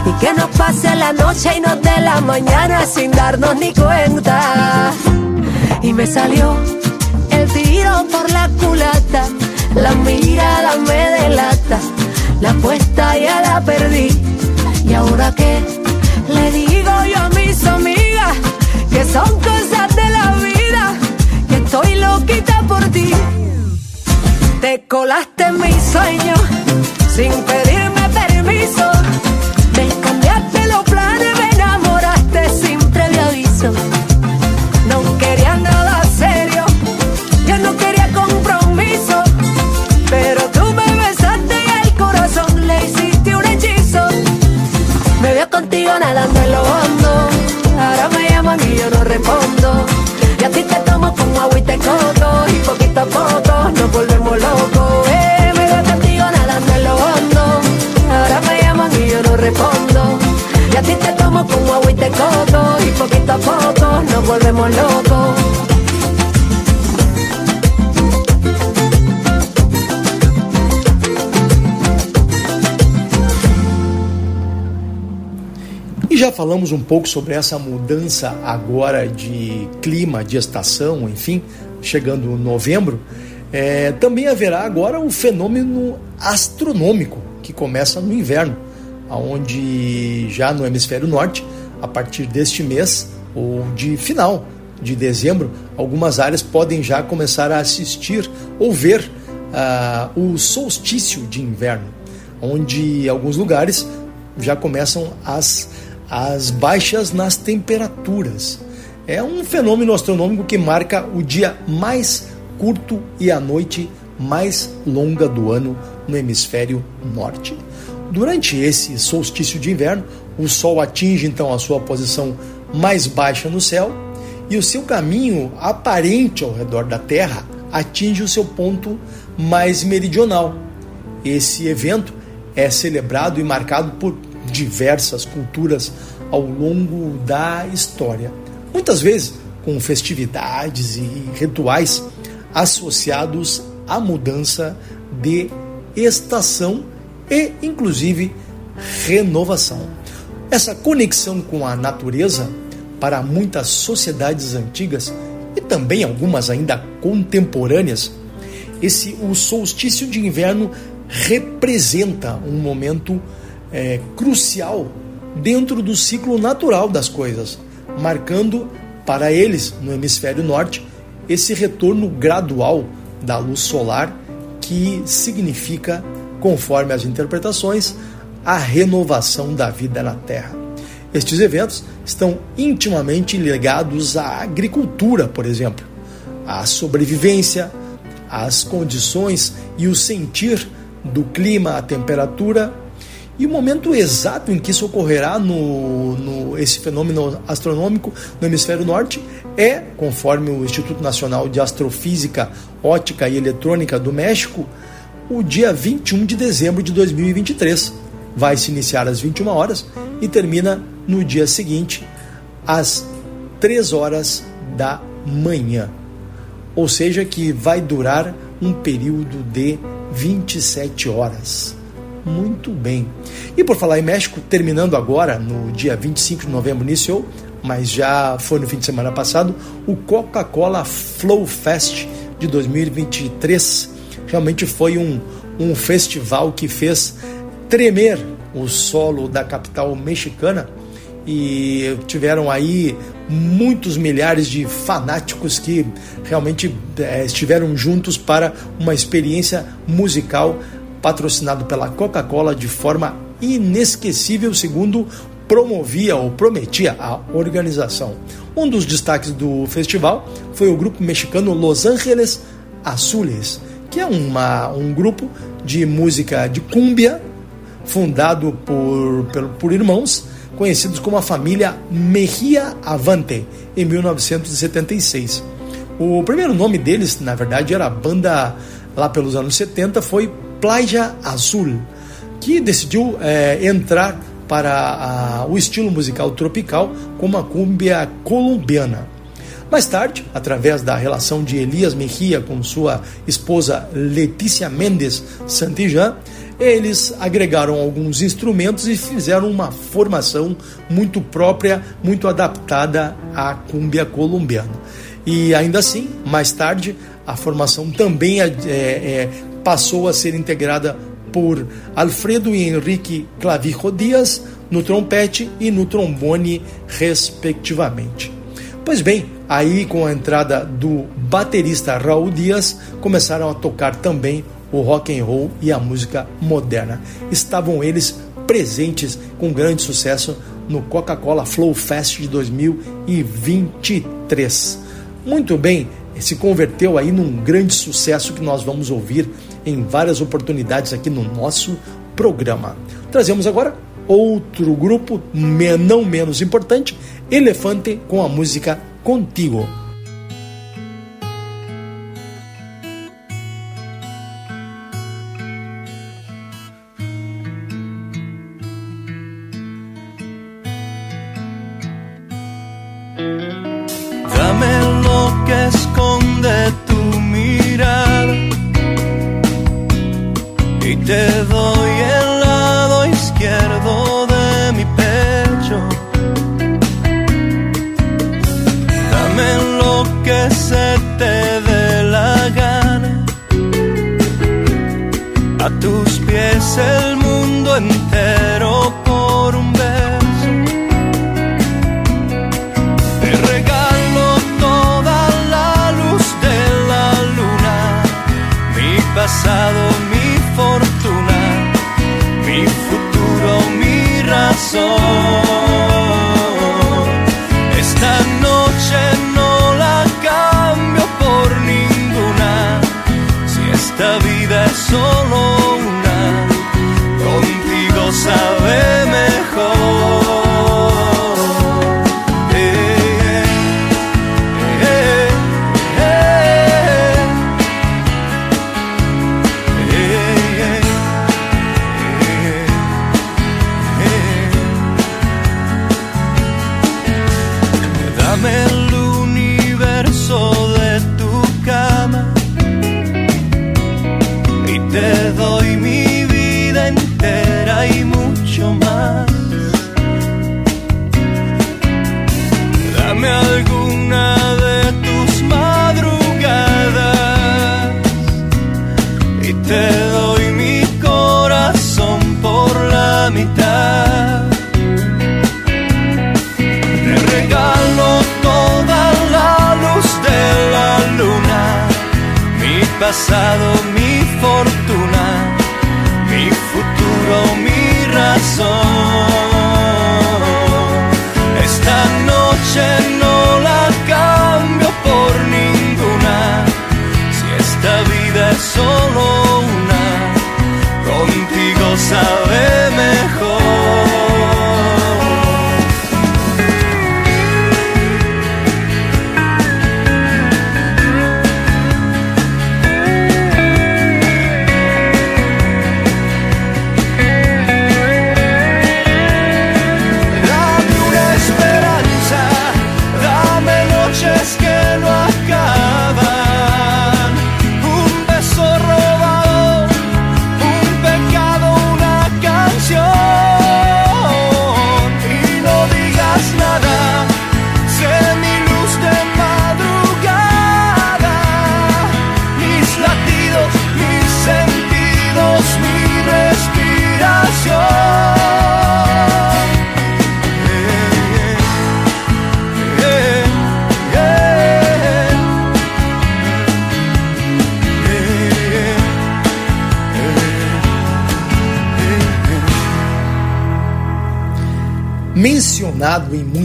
Y que nos pase la noche y nos dé la mañana sin darnos ni cuenta. Y me salió el tiro por la culata. La mirada me delata. La apuesta ya la perdí. ¿Y ahora qué? Le digo yo a mis amigas que son cosas de la vida, que estoy loquita por ti. Te colaste en mi sueño sin pedirme permiso. Me cambiaste los planes, me enamoraste sin previo aviso. Contigo nadando en lo hondo Ahora me llaman y yo no respondo. Y así te tomo como agua y te coco. Y poquito a poco nos volvemos locos. Eh, me voy contigo nadando en lo hondo. Ahora me llaman y yo no respondo. Y así te tomo como agua y te coco. Y poquito a poco nos volvemos locos. Já falamos um pouco sobre essa mudança agora de clima, de estação, enfim, chegando novembro. É, também haverá agora o fenômeno astronômico que começa no inverno, onde já no hemisfério norte, a partir deste mês ou de final de dezembro, algumas áreas podem já começar a assistir ou ver uh, o solstício de inverno, onde alguns lugares já começam as as baixas nas temperaturas. É um fenômeno astronômico que marca o dia mais curto e a noite mais longa do ano no hemisfério norte. Durante esse solstício de inverno, o Sol atinge então a sua posição mais baixa no céu e o seu caminho aparente ao redor da Terra atinge o seu ponto mais meridional. Esse evento é celebrado e marcado por diversas culturas ao longo da história. Muitas vezes com festividades e rituais associados à mudança de estação e, inclusive, renovação. Essa conexão com a natureza, para muitas sociedades antigas e também algumas ainda contemporâneas, esse o solstício de inverno representa um momento é, crucial dentro do ciclo natural das coisas, marcando para eles, no hemisfério norte, esse retorno gradual da luz solar que significa, conforme as interpretações, a renovação da vida na Terra. Estes eventos estão intimamente ligados à agricultura, por exemplo, à sobrevivência, às condições e o sentir do clima, a temperatura e o momento exato em que isso ocorrerá no, no, esse fenômeno astronômico no hemisfério norte é, conforme o Instituto Nacional de Astrofísica, Ótica e Eletrônica do México, o dia 21 de dezembro de 2023. Vai se iniciar às 21 horas e termina no dia seguinte, às 3 horas da manhã. Ou seja, que vai durar um período de 27 horas. Muito bem. E por falar em México, terminando agora, no dia 25 de novembro, iniciou, mas já foi no fim de semana passado, o Coca-Cola Flow Fest de 2023. Realmente foi um, um festival que fez tremer o solo da capital mexicana e tiveram aí muitos milhares de fanáticos que realmente é, estiveram juntos para uma experiência musical patrocinado pela Coca-Cola de forma inesquecível, segundo promovia ou prometia a organização. Um dos destaques do festival foi o grupo mexicano Los Angeles Azules, que é uma, um grupo de música de cúmbia fundado por, por, por irmãos conhecidos como a família Mejia Avante, em 1976. O primeiro nome deles, na verdade, era a banda lá pelos anos 70, foi Playa Azul, que decidiu é, entrar para a, o estilo musical tropical como a cúmbia colombiana. Mais tarde, através da relação de Elias Mejia com sua esposa Letícia Mendes Santijan, eles agregaram alguns instrumentos e fizeram uma formação muito própria, muito adaptada à cúmbia colombiana. E ainda assim, mais tarde, a formação também é, é, passou a ser integrada por Alfredo e Henrique Clavijo Dias no trompete e no trombone, respectivamente. Pois bem, aí com a entrada do baterista Raul Dias, começaram a tocar também o rock and roll e a música moderna. Estavam eles presentes com grande sucesso no Coca-Cola Flow Fest de 2023. Muito bem, se converteu aí num grande sucesso que nós vamos ouvir em várias oportunidades aqui no nosso programa. Trazemos agora outro grupo, não menos importante, Elefante com a música Contigo. pasado.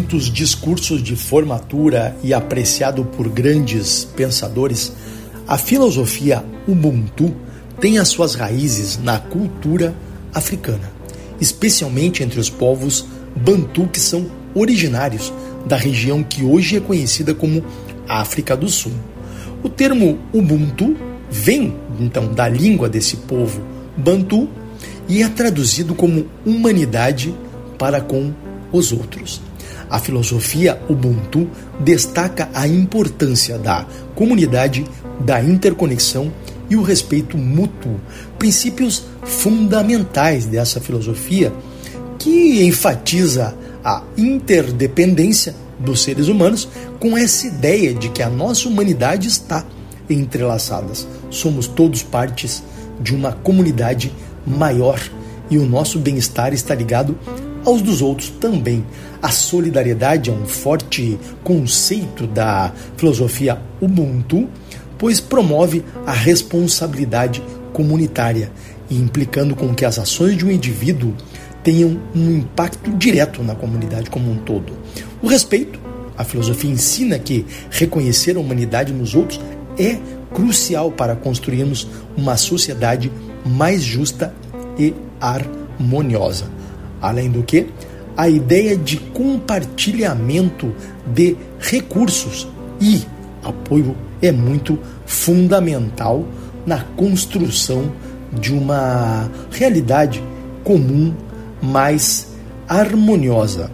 Muitos discursos de formatura e apreciado por grandes pensadores, a filosofia Ubuntu tem as suas raízes na cultura africana, especialmente entre os povos Bantu que são originários da região que hoje é conhecida como África do Sul. O termo Ubuntu vem então da língua desse povo Bantu e é traduzido como humanidade para com os outros. A filosofia Ubuntu destaca a importância da comunidade, da interconexão e o respeito mútuo, princípios fundamentais dessa filosofia que enfatiza a interdependência dos seres humanos com essa ideia de que a nossa humanidade está entrelaçada. Somos todos partes de uma comunidade maior e o nosso bem-estar está ligado aos dos outros também. A solidariedade é um forte conceito da filosofia Ubuntu, pois promove a responsabilidade comunitária, implicando com que as ações de um indivíduo tenham um impacto direto na comunidade como um todo. O respeito, a filosofia ensina que reconhecer a humanidade nos outros é crucial para construirmos uma sociedade mais justa e harmoniosa. Além do que, a ideia de compartilhamento de recursos e apoio é muito fundamental na construção de uma realidade comum mais harmoniosa.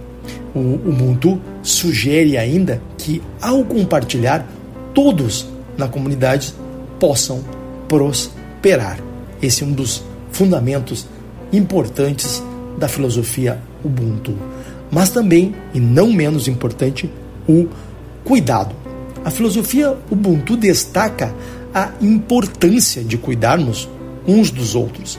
O Ubuntu sugere ainda que, ao compartilhar, todos na comunidade possam prosperar. Esse é um dos fundamentos importantes da filosofia Ubuntu. Mas também, e não menos importante, o cuidado. A filosofia Ubuntu destaca a importância de cuidarmos uns dos outros.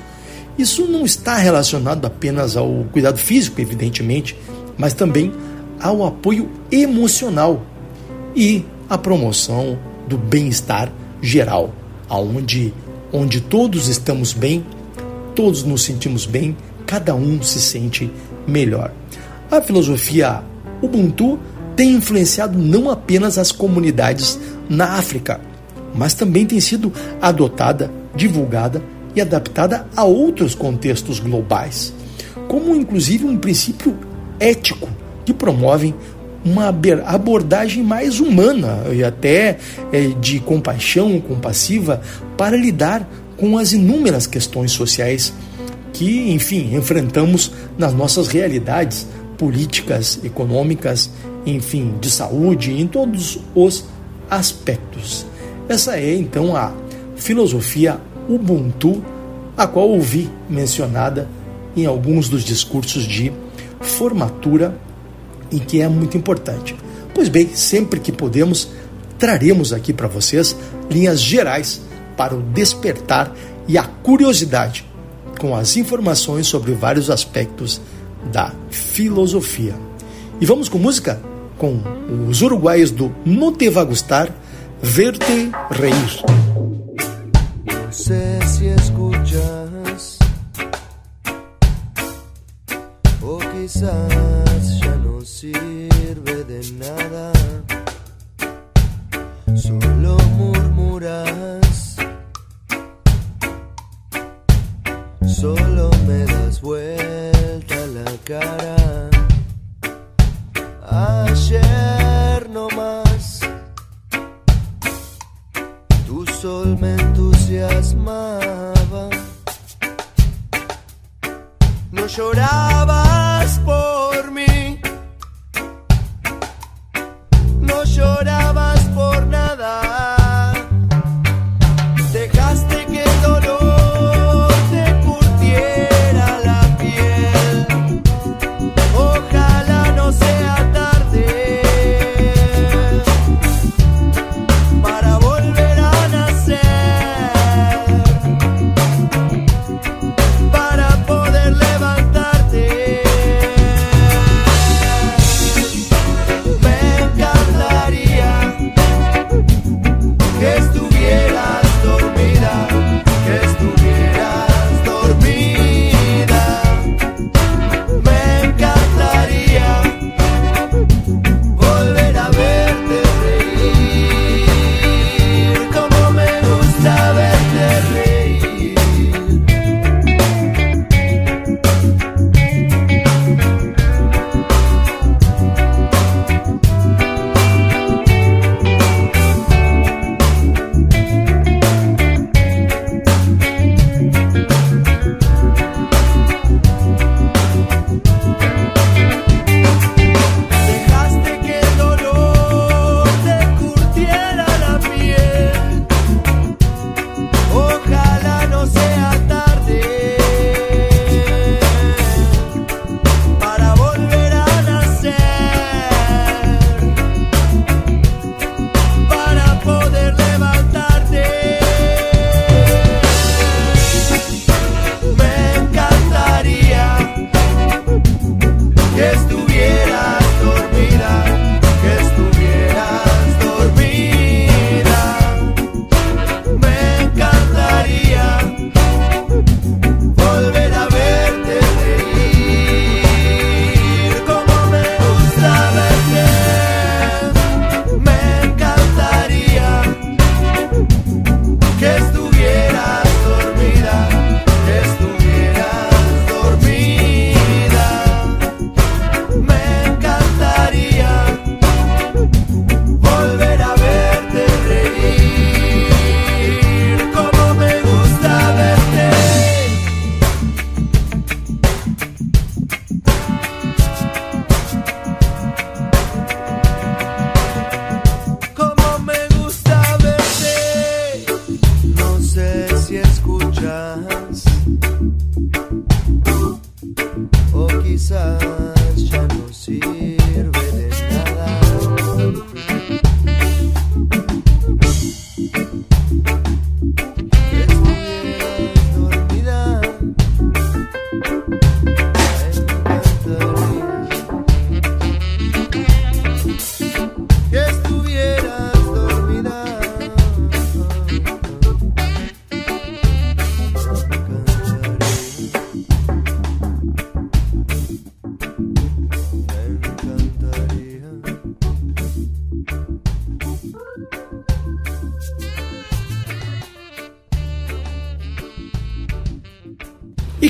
Isso não está relacionado apenas ao cuidado físico, evidentemente, mas também ao apoio emocional e à promoção do bem-estar geral, aonde onde todos estamos bem, todos nos sentimos bem, cada um se sente melhor. A filosofia Ubuntu tem influenciado não apenas as comunidades na África, mas também tem sido adotada, divulgada e adaptada a outros contextos globais, como inclusive um princípio ético que promove uma abordagem mais humana e até é, de compaixão compassiva para lidar com as inúmeras questões sociais que, enfim, enfrentamos nas nossas realidades políticas, econômicas, enfim, de saúde, em todos os aspectos. Essa é então a filosofia Ubuntu, a qual ouvi mencionada em alguns dos discursos de formatura e que é muito importante. Pois bem, sempre que podemos, traremos aqui para vocês linhas gerais para o despertar e a curiosidade com as informações sobre vários aspectos da filosofia. E vamos com música? Com os uruguaios do não Te Va Gustar, Verte Reir. Quizás entusiasmaba. No llorabas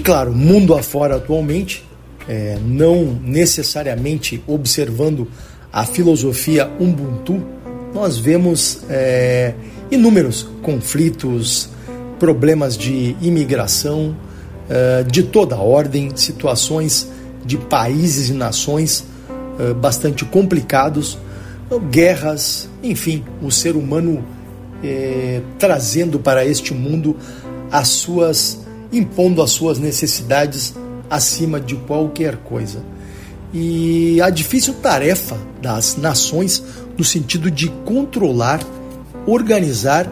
claro, mundo afora atualmente, é, não necessariamente observando a filosofia Ubuntu, nós vemos é, inúmeros conflitos, problemas de imigração é, de toda ordem, situações de países e nações é, bastante complicados, guerras, enfim, o ser humano é, trazendo para este mundo as suas impondo as suas necessidades acima de qualquer coisa. E a difícil tarefa das nações no sentido de controlar, organizar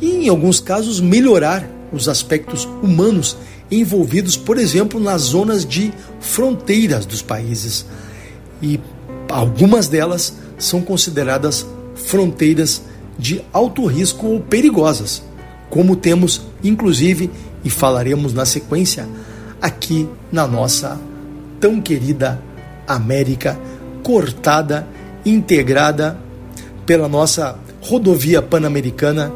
e, em alguns casos, melhorar os aspectos humanos envolvidos, por exemplo, nas zonas de fronteiras dos países. E algumas delas são consideradas fronteiras de alto risco ou perigosas, como temos inclusive e falaremos na sequência aqui na nossa tão querida América, cortada, integrada pela nossa rodovia pan-americana,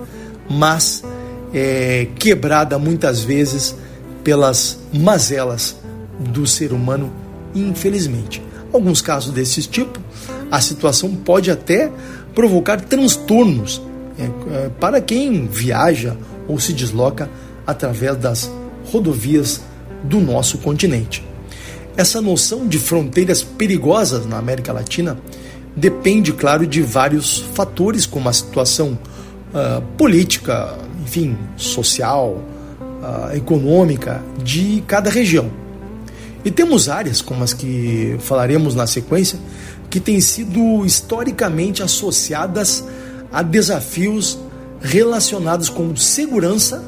mas é, quebrada muitas vezes pelas mazelas do ser humano, infelizmente. Alguns casos desse tipo, a situação pode até provocar transtornos é, é, para quem viaja ou se desloca através das rodovias do nosso continente. Essa noção de fronteiras perigosas na América Latina depende, claro, de vários fatores, como a situação uh, política, enfim, social, uh, econômica de cada região. E temos áreas, como as que falaremos na sequência, que têm sido historicamente associadas a desafios relacionados com segurança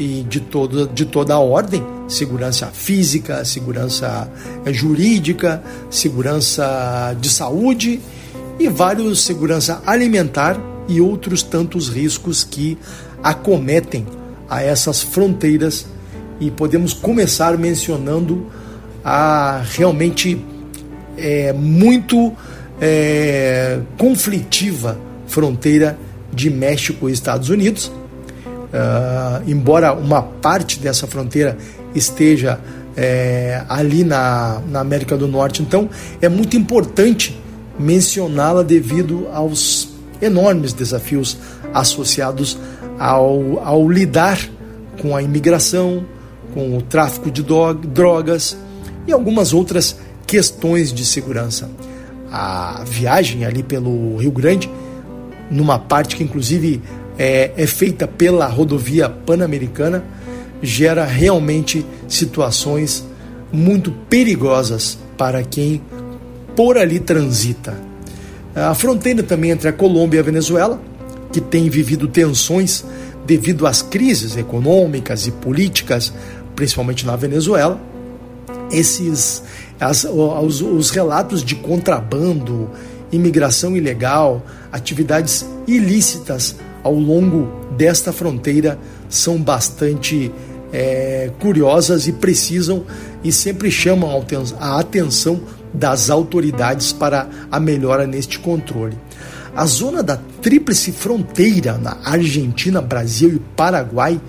e de, todo, de toda a ordem. Segurança física, segurança eh, jurídica, segurança de saúde e vários segurança alimentar e outros tantos riscos que acometem a essas fronteiras. E podemos começar mencionando a realmente é, muito é, conflitiva fronteira de México e Estados Unidos, Uh, embora uma parte dessa fronteira esteja é, ali na, na América do Norte. Então, é muito importante mencioná-la devido aos enormes desafios associados ao, ao lidar com a imigração, com o tráfico de drogas e algumas outras questões de segurança. A viagem ali pelo Rio Grande, numa parte que inclusive é, é feita pela rodovia pan-americana gera realmente situações muito perigosas para quem por ali transita. A fronteira também entre a Colômbia e a Venezuela, que tem vivido tensões devido às crises econômicas e políticas, principalmente na Venezuela. Esses as, os, os relatos de contrabando, imigração ilegal, atividades ilícitas ao longo desta fronteira são bastante é, curiosas e precisam e sempre chamam a atenção das autoridades para a melhora neste controle. A zona da tríplice fronteira na Argentina, Brasil e Paraguai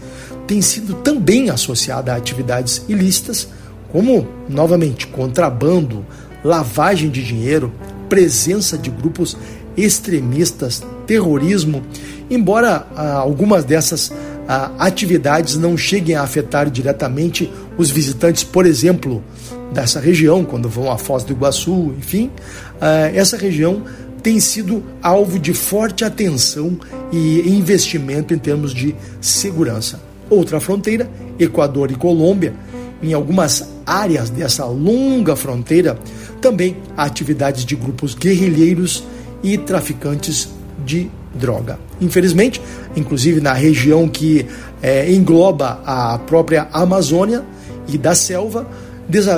tem sido também associada a atividades ilícitas, como, novamente, contrabando, lavagem de dinheiro, presença de grupos extremistas, terrorismo Embora ah, algumas dessas ah, atividades não cheguem a afetar diretamente os visitantes, por exemplo, dessa região, quando vão à Foz do Iguaçu, enfim, ah, essa região tem sido alvo de forte atenção e investimento em termos de segurança. Outra fronteira, Equador e Colômbia, em algumas áreas dessa longa fronteira, também há atividades de grupos guerrilheiros e traficantes de droga. Infelizmente, inclusive na região que é, engloba a própria Amazônia e da selva,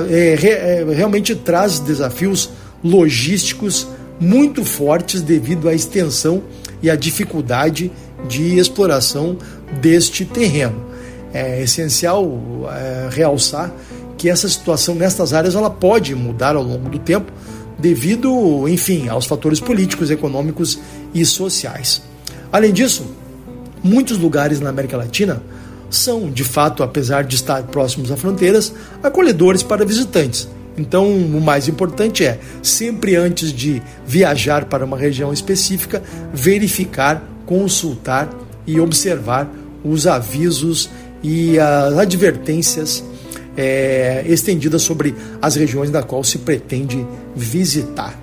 é, é, realmente traz desafios logísticos muito fortes devido à extensão e à dificuldade de exploração deste terreno. É essencial é, realçar que essa situação nestas áreas ela pode mudar ao longo do tempo, devido, enfim, aos fatores políticos, econômicos e sociais. Além disso, muitos lugares na América Latina são, de fato, apesar de estar próximos a fronteiras, acolhedores para visitantes. Então, o mais importante é, sempre antes de viajar para uma região específica, verificar, consultar e observar os avisos e as advertências é, estendida sobre as regiões da qual se pretende visitar.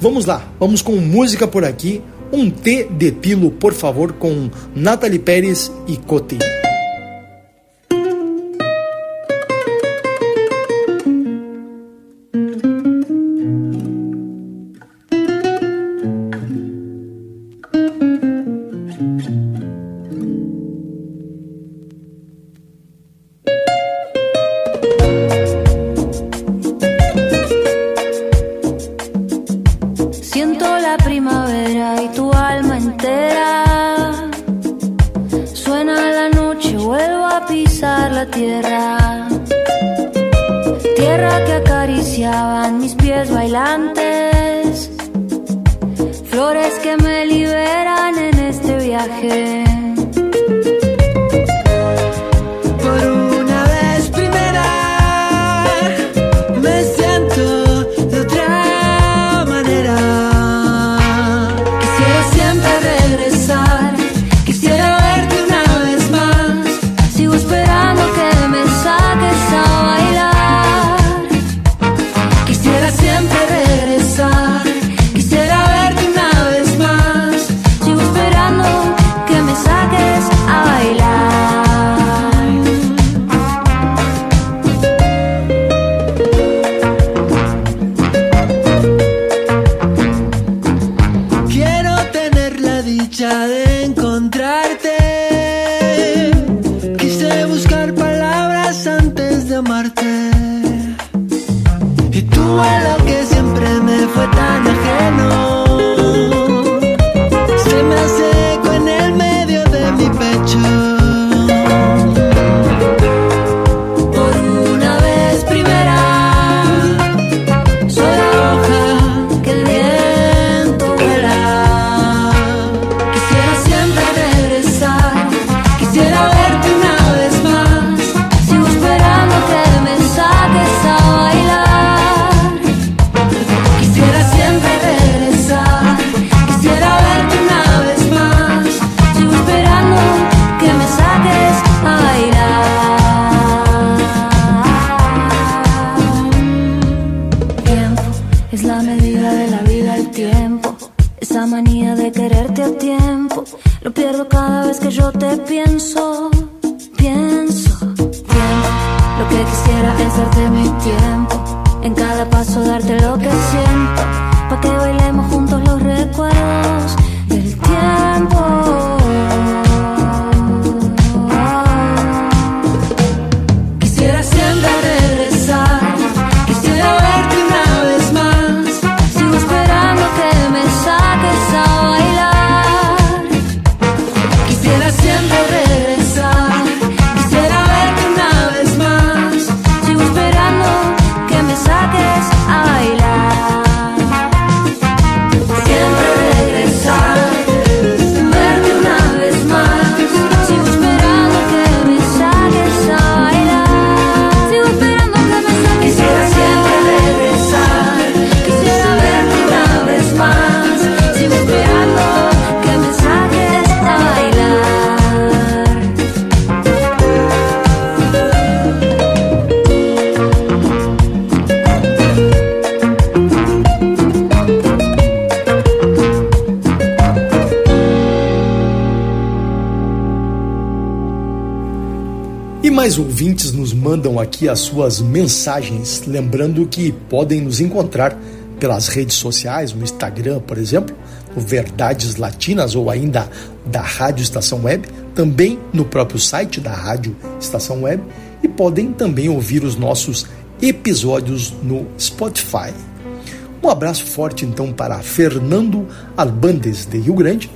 Vamos lá, vamos com música por aqui. Um T de Pilo, por favor, com Nathalie Pérez e Cote. Aqui as suas mensagens, lembrando que podem nos encontrar pelas redes sociais, no Instagram, por exemplo, no Verdades Latinas ou ainda da Rádio Estação Web, também no próprio site da Rádio Estação Web e podem também ouvir os nossos episódios no Spotify. Um abraço forte então para Fernando Albandes de Rio Grande,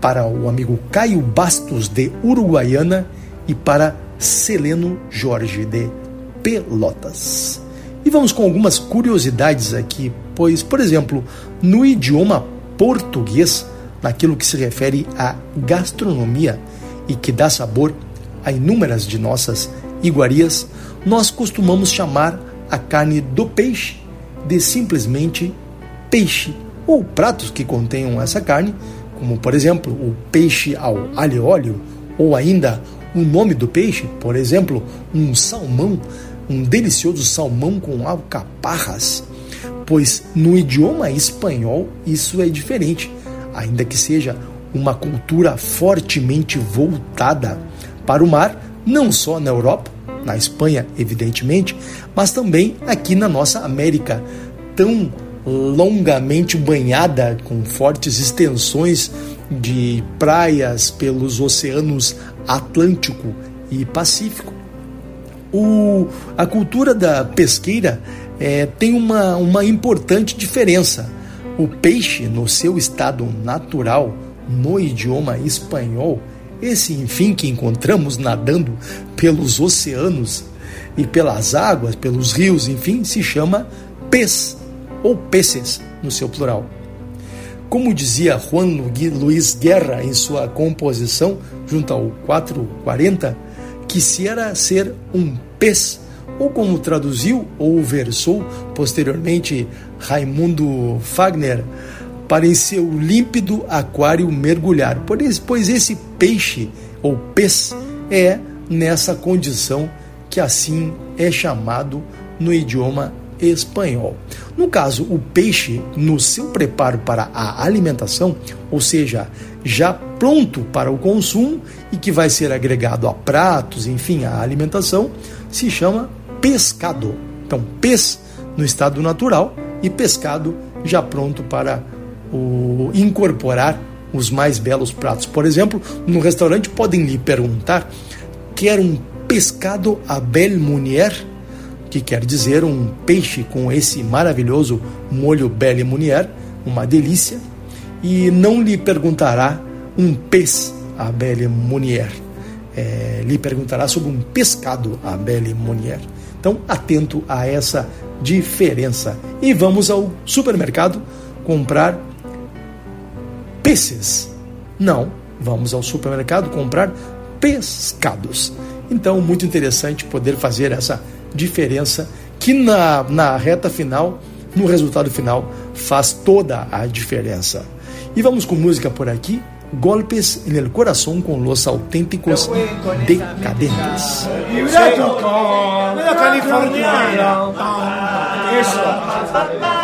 para o amigo Caio Bastos de Uruguaiana e para Celeno Jorge de Pelotas. E vamos com algumas curiosidades aqui, pois, por exemplo, no idioma português, naquilo que se refere à gastronomia e que dá sabor a inúmeras de nossas iguarias, nós costumamos chamar a carne do peixe de simplesmente peixe, ou pratos que contenham essa carne, como por exemplo o peixe ao alho óleo, ou ainda o nome do peixe, por exemplo, um salmão, um delicioso salmão com alcaparras, pois no idioma espanhol isso é diferente, ainda que seja uma cultura fortemente voltada para o mar, não só na Europa, na Espanha, evidentemente, mas também aqui na nossa América, tão longamente banhada com fortes extensões de praias pelos oceanos Atlântico e Pacífico. O, a cultura da pesqueira é, tem uma, uma importante diferença. O peixe, no seu estado natural, no idioma espanhol, esse enfim que encontramos nadando pelos oceanos, e pelas águas, pelos rios, enfim, se chama pez ou peces no seu plural. Como dizia Juan Luiz Guerra em sua composição, junto ao 440, quisiera ser um pez, ou como traduziu ou versou posteriormente Raimundo Fagner, para em seu límpido aquário mergulhar, pois esse peixe ou pez é nessa condição que assim é chamado no idioma espanhol. No caso, o peixe, no seu preparo para a alimentação, ou seja, já pronto para o consumo e que vai ser agregado a pratos, enfim, a alimentação, se chama pescado. Então, pez no estado natural e pescado já pronto para o incorporar os mais belos pratos. Por exemplo, no restaurante podem lhe perguntar: quer um pescado à belle Munier? Que quer dizer um peixe com esse maravilhoso molho belle Munier, uma delícia, e não lhe perguntará um pez à belle Munier. É, lhe perguntará sobre um pescado à belle Munier. Então, atento a essa diferença. E vamos ao supermercado comprar peces. Não, vamos ao supermercado comprar pescados. Então, muito interessante poder fazer essa diferença que na, na reta final, no resultado final, faz toda a diferença. E vamos com música por aqui. Golpes en el corazón con los auténticos decadentes. Eso.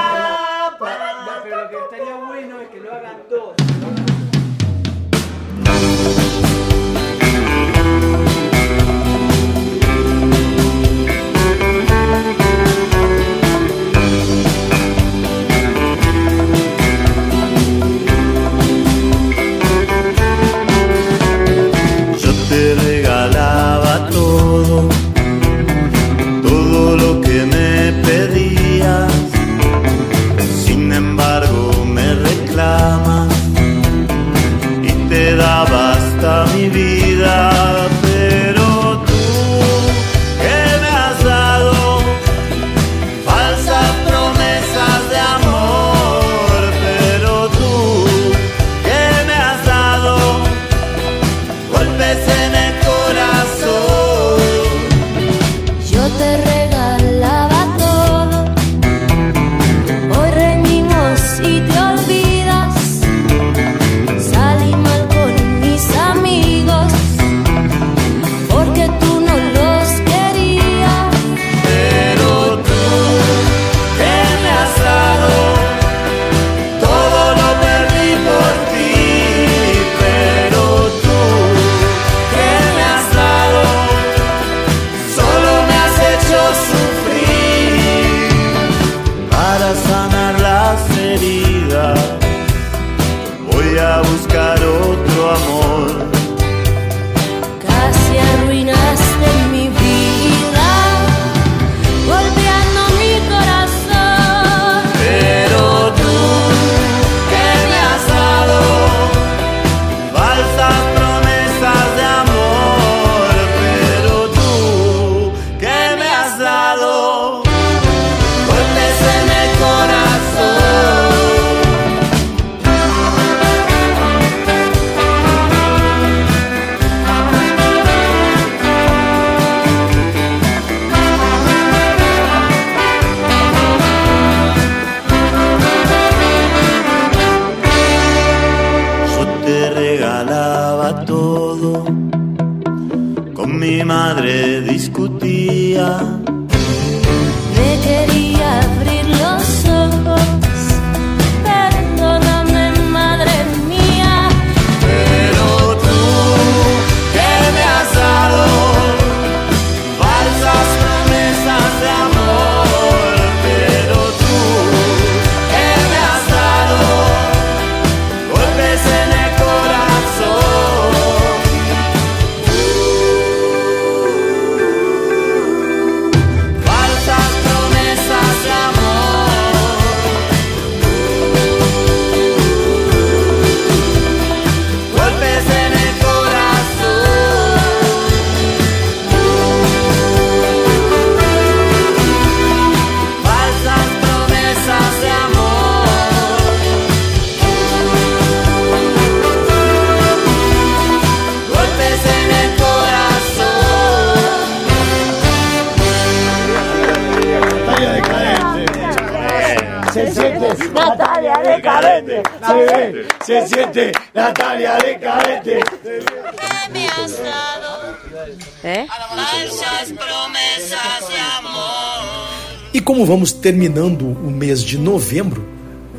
Natalia de carete. Se siente, Natalia has dado É? falsas promesas de amor. E como vamos terminando o mês de novembro,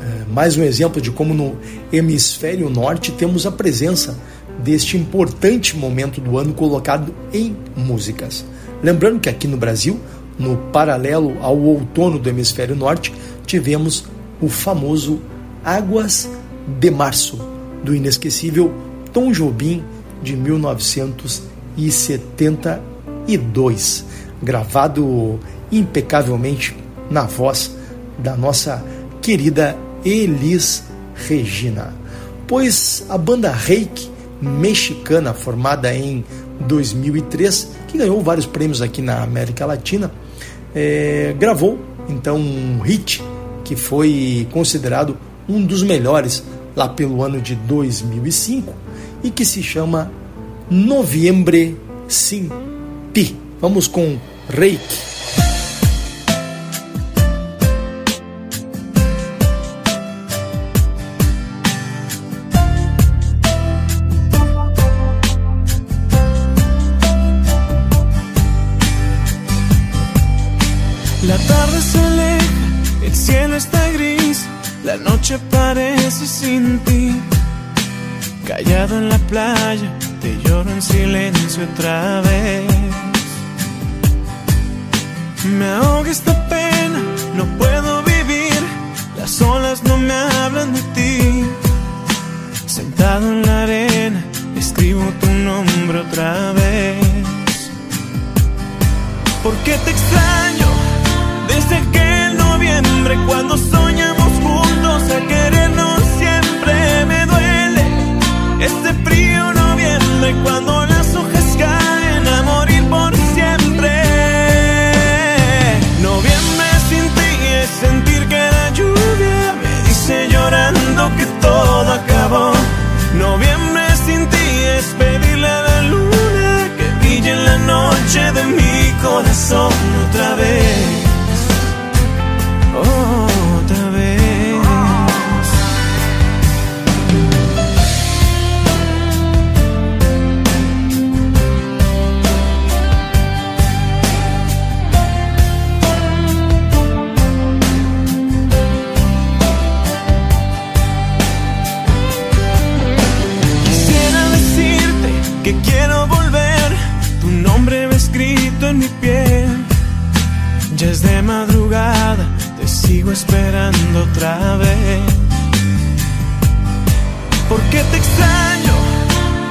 eh, mais um exemplo de como no hemisfério norte temos a presença deste importante momento do ano colocado em músicas. Lembrando que aqui no Brasil, no paralelo ao outono do hemisfério norte, tivemos o famoso Águas de Março, do inesquecível Tom Jobim de 1972, gravado impecavelmente na voz da nossa querida Elis Regina. Pois a banda Reiki mexicana, formada em 2003, que ganhou vários prêmios aqui na América Latina, eh, gravou então um hit que foi considerado um dos melhores lá pelo ano de 2005 e que se chama Noviembre Sin Ti. Vamos com Reiki. Parece sin ti. Callado en la playa, te lloro en silencio otra vez. Me ahoga esta pena, no puedo vivir, las olas no me hablan de ti. Sentado en la arena, escribo tu nombre otra vez. ¿Por qué te extraño? Desde aquel noviembre cuando soñamos juntos a este frío noviembre cuando las hojas caen a morir por siempre. Noviembre sin ti es sentir que la lluvia me dice llorando que todo acabó. Noviembre sin ti es pedirle a la luna que brille en la noche de mi corazón otra vez. Quiero volver, tu nombre va escrito en mi piel. Ya es de madrugada, te sigo esperando otra vez. ¿Por qué te extraño?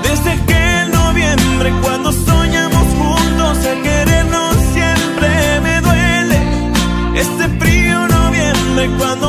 Desde aquel noviembre cuando soñamos juntos a querernos siempre me duele. Este frío noviembre cuando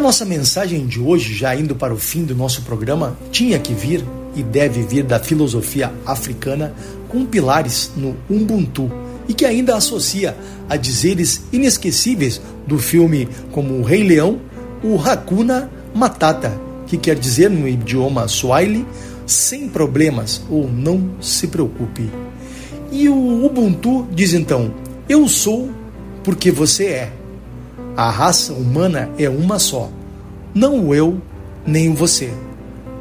A nossa mensagem de hoje, já indo para o fim do nosso programa, tinha que vir e deve vir da filosofia africana com pilares no Ubuntu e que ainda associa a dizeres inesquecíveis do filme como O Rei Leão, o Hakuna Matata, que quer dizer no idioma Swahili, sem problemas ou não se preocupe. E o Ubuntu diz então: Eu sou porque você é. A raça humana é uma só. Não o eu, nem o você,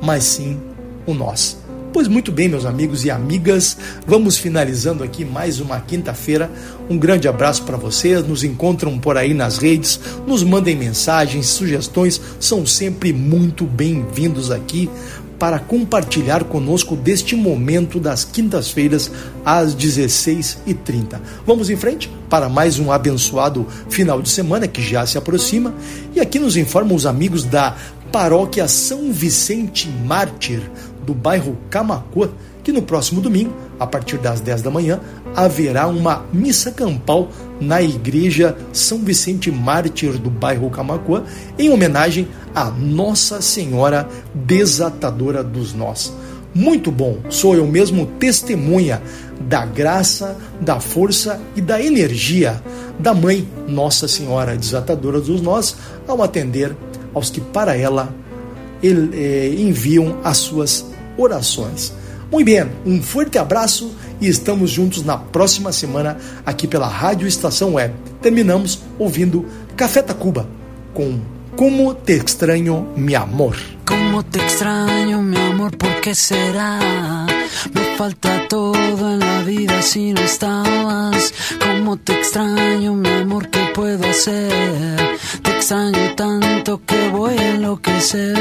mas sim o nós. Pois muito bem, meus amigos e amigas, vamos finalizando aqui mais uma quinta-feira. Um grande abraço para vocês. Nos encontram por aí nas redes, nos mandem mensagens, sugestões, são sempre muito bem-vindos aqui para compartilhar conosco deste momento das quintas-feiras às 16h30. Vamos em frente para mais um abençoado final de semana que já se aproxima. E aqui nos informam os amigos da Paróquia São Vicente Mártir, do bairro Camacuã, que no próximo domingo, a partir das 10 da manhã, haverá uma missa campal na igreja São Vicente Mártir do bairro Camacuã, em homenagem a Nossa Senhora Desatadora dos Nós. Muito bom, sou eu mesmo testemunha da graça, da força e da energia da Mãe Nossa Senhora Desatadora dos Nós ao atender aos que para ela eh, enviam as suas orações. Muito bem, um forte abraço e estamos juntos na próxima semana aqui pela Rádio Estação Web. Terminamos ouvindo Café Tacuba com Como Te Extraño, Mi Amor. Como te extraño, mi amor, ¿por qué será? Me falta todo en la vida si no estabas. Como te extraño, mi amor, ¿qué puedo hacer? Te extraño tanto que voy a enloquecer.